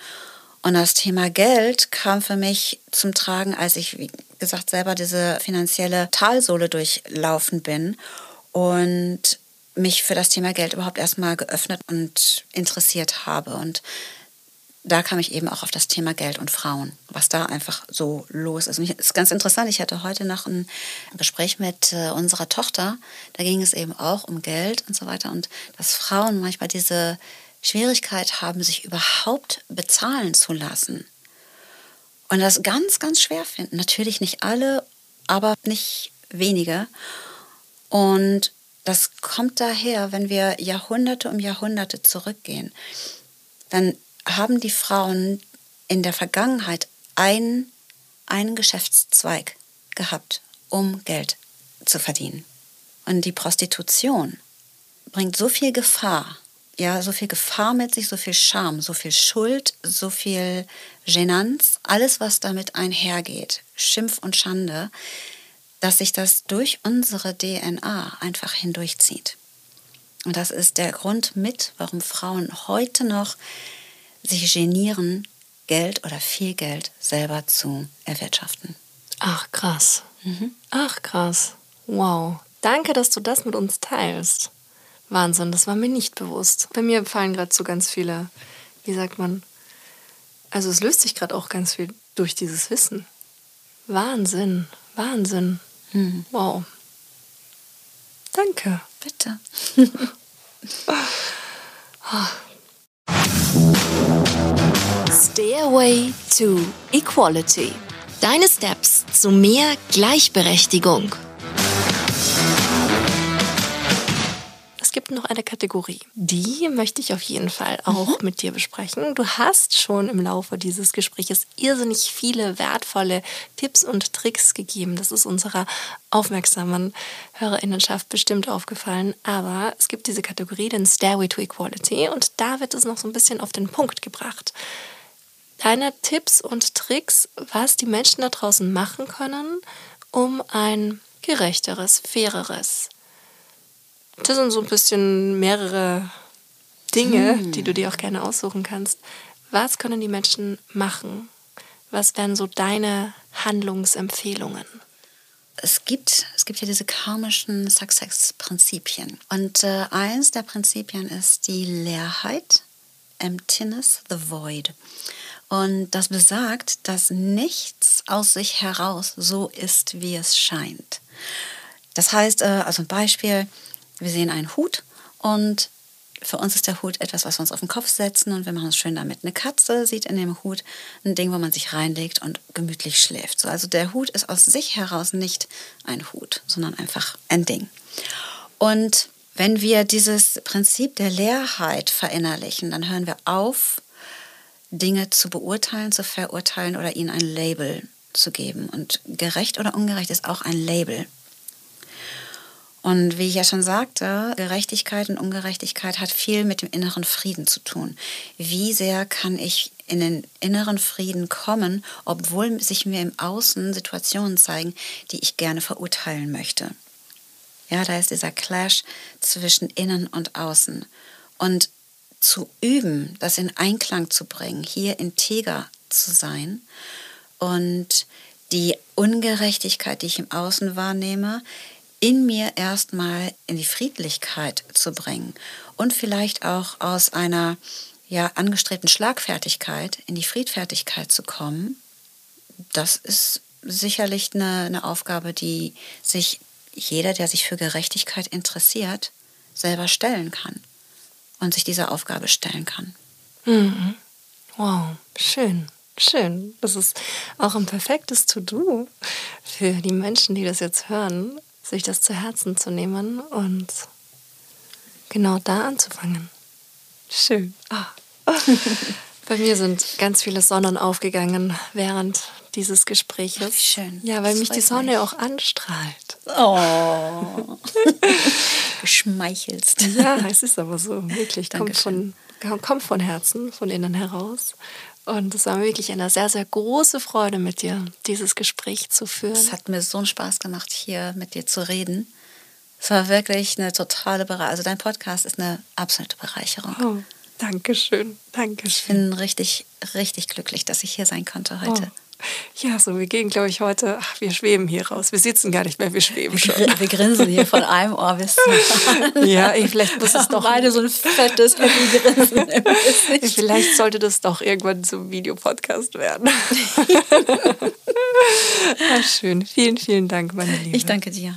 Speaker 2: Und das Thema Geld kam für mich zum Tragen, als ich, wie gesagt, selber diese finanzielle Talsohle durchlaufen bin und mich für das Thema Geld überhaupt erstmal geöffnet und interessiert habe. Und da kam ich eben auch auf das Thema Geld und Frauen, was da einfach so los ist. Und es ist ganz interessant, ich hatte heute noch ein Gespräch mit äh, unserer Tochter, da ging es eben auch um Geld und so weiter und dass Frauen manchmal diese Schwierigkeit haben, sich überhaupt bezahlen zu lassen. Und das ganz, ganz schwer finden. Natürlich nicht alle, aber nicht wenige. Und das kommt daher, wenn wir Jahrhunderte um Jahrhunderte zurückgehen, dann haben die Frauen in der Vergangenheit einen, einen Geschäftszweig gehabt, um Geld zu verdienen. Und die Prostitution bringt so viel Gefahr, ja, so viel Gefahr mit sich, so viel Scham, so viel Schuld, so viel Genanz, alles, was damit einhergeht, Schimpf und Schande, dass sich das durch unsere DNA einfach hindurchzieht. Und das ist der Grund mit, warum Frauen heute noch sich genieren, Geld oder viel Geld selber zu erwirtschaften.
Speaker 1: Ach, krass. Mhm. Ach, krass. Wow. Danke, dass du das mit uns teilst. Wahnsinn, das war mir nicht bewusst. Bei mir fallen gerade so ganz viele, wie sagt man, also es löst sich gerade auch ganz viel durch dieses Wissen. Wahnsinn, Wahnsinn. Mhm. Wow. Danke.
Speaker 2: Bitte. *laughs* *laughs*
Speaker 1: Stairway to Equality. Deine Steps zu mehr Gleichberechtigung. Es gibt noch eine Kategorie. Die möchte ich auf jeden Fall auch mhm. mit dir besprechen. Du hast schon im Laufe dieses Gespräches irrsinnig viele wertvolle Tipps und Tricks gegeben. Das ist unserer aufmerksamen Hörerinnenschaft bestimmt aufgefallen. Aber es gibt diese Kategorie, den Stairway to Equality. Und da wird es noch so ein bisschen auf den Punkt gebracht. Deine Tipps und Tricks, was die Menschen da draußen machen können, um ein gerechteres, faireres, das sind so ein bisschen mehrere Dinge, hm. die du dir auch gerne aussuchen kannst. Was können die Menschen machen? Was wären so deine Handlungsempfehlungen?
Speaker 2: Es gibt, es gibt ja diese karmischen Success-Prinzipien. Und äh, eins der Prinzipien ist die Leerheit, Emptiness, the Void. Und das besagt, dass nichts aus sich heraus so ist, wie es scheint. Das heißt, äh, also ein Beispiel, wir sehen einen Hut und für uns ist der Hut etwas, was wir uns auf den Kopf setzen und wir machen es schön damit. Eine Katze sieht in dem Hut ein Ding, wo man sich reinlegt und gemütlich schläft. So, also der Hut ist aus sich heraus nicht ein Hut, sondern einfach ein Ding. Und wenn wir dieses Prinzip der Leerheit verinnerlichen, dann hören wir auf, Dinge zu beurteilen, zu verurteilen oder ihnen ein Label zu geben. Und gerecht oder ungerecht ist auch ein Label. Und wie ich ja schon sagte, Gerechtigkeit und Ungerechtigkeit hat viel mit dem inneren Frieden zu tun. Wie sehr kann ich in den inneren Frieden kommen, obwohl sich mir im Außen Situationen zeigen, die ich gerne verurteilen möchte. Ja, da ist dieser Clash zwischen innen und außen. Und zu üben, das in Einklang zu bringen, hier integer zu sein. Und die Ungerechtigkeit, die ich im Außen wahrnehme, in mir erstmal in die Friedlichkeit zu bringen und vielleicht auch aus einer ja angestrebten Schlagfertigkeit in die Friedfertigkeit zu kommen, das ist sicherlich eine, eine Aufgabe, die sich jeder, der sich für Gerechtigkeit interessiert, selber stellen kann und sich dieser Aufgabe stellen kann.
Speaker 1: Mhm. Wow, schön. Schön. Das ist auch ein perfektes To-Do für die Menschen, die das jetzt hören sich das zu Herzen zu nehmen und genau da anzufangen. Schön. Ah. *laughs* Bei mir sind ganz viele Sonnen aufgegangen während dieses Gespräches.
Speaker 2: Schön.
Speaker 1: Ja, weil das mich die Sonne mich. auch anstrahlt.
Speaker 2: Oh. *laughs* Geschmeichelst.
Speaker 1: Ja, es ist aber so, wirklich. Kommt von, kommt von Herzen, von innen heraus. Und es war mir wirklich eine sehr, sehr große Freude mit dir, dieses Gespräch zu führen.
Speaker 2: Es hat mir so einen Spaß gemacht, hier mit dir zu reden. Es war wirklich eine totale Bereicherung. Also dein Podcast ist eine absolute Bereicherung.
Speaker 1: Oh, Dankeschön, Dankeschön.
Speaker 2: Ich bin richtig, richtig glücklich, dass ich hier sein konnte heute. Oh. *laughs*
Speaker 1: Ja, so, wir gehen, glaube ich, heute, ach, wir schweben hier raus. Wir sitzen gar nicht mehr, wir schweben schon.
Speaker 2: Wir grinsen hier von einem Ohr bis zum
Speaker 1: anderen. Ja, vielleicht muss es doch.
Speaker 2: Beide so ein fettes, Grinsen
Speaker 1: Vielleicht sollte das doch irgendwann zum Videopodcast werden. *laughs* Ach, schön. Vielen, vielen Dank, meine Liebe.
Speaker 2: Ich danke dir.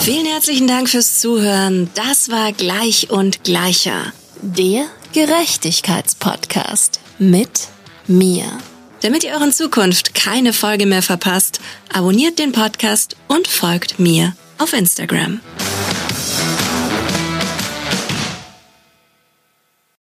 Speaker 1: Vielen herzlichen Dank fürs Zuhören. Das war Gleich und Gleicher. Der Gerechtigkeitspodcast mit mir. Damit ihr euren Zukunft keine Folge mehr verpasst, abonniert den Podcast und folgt mir auf Instagram.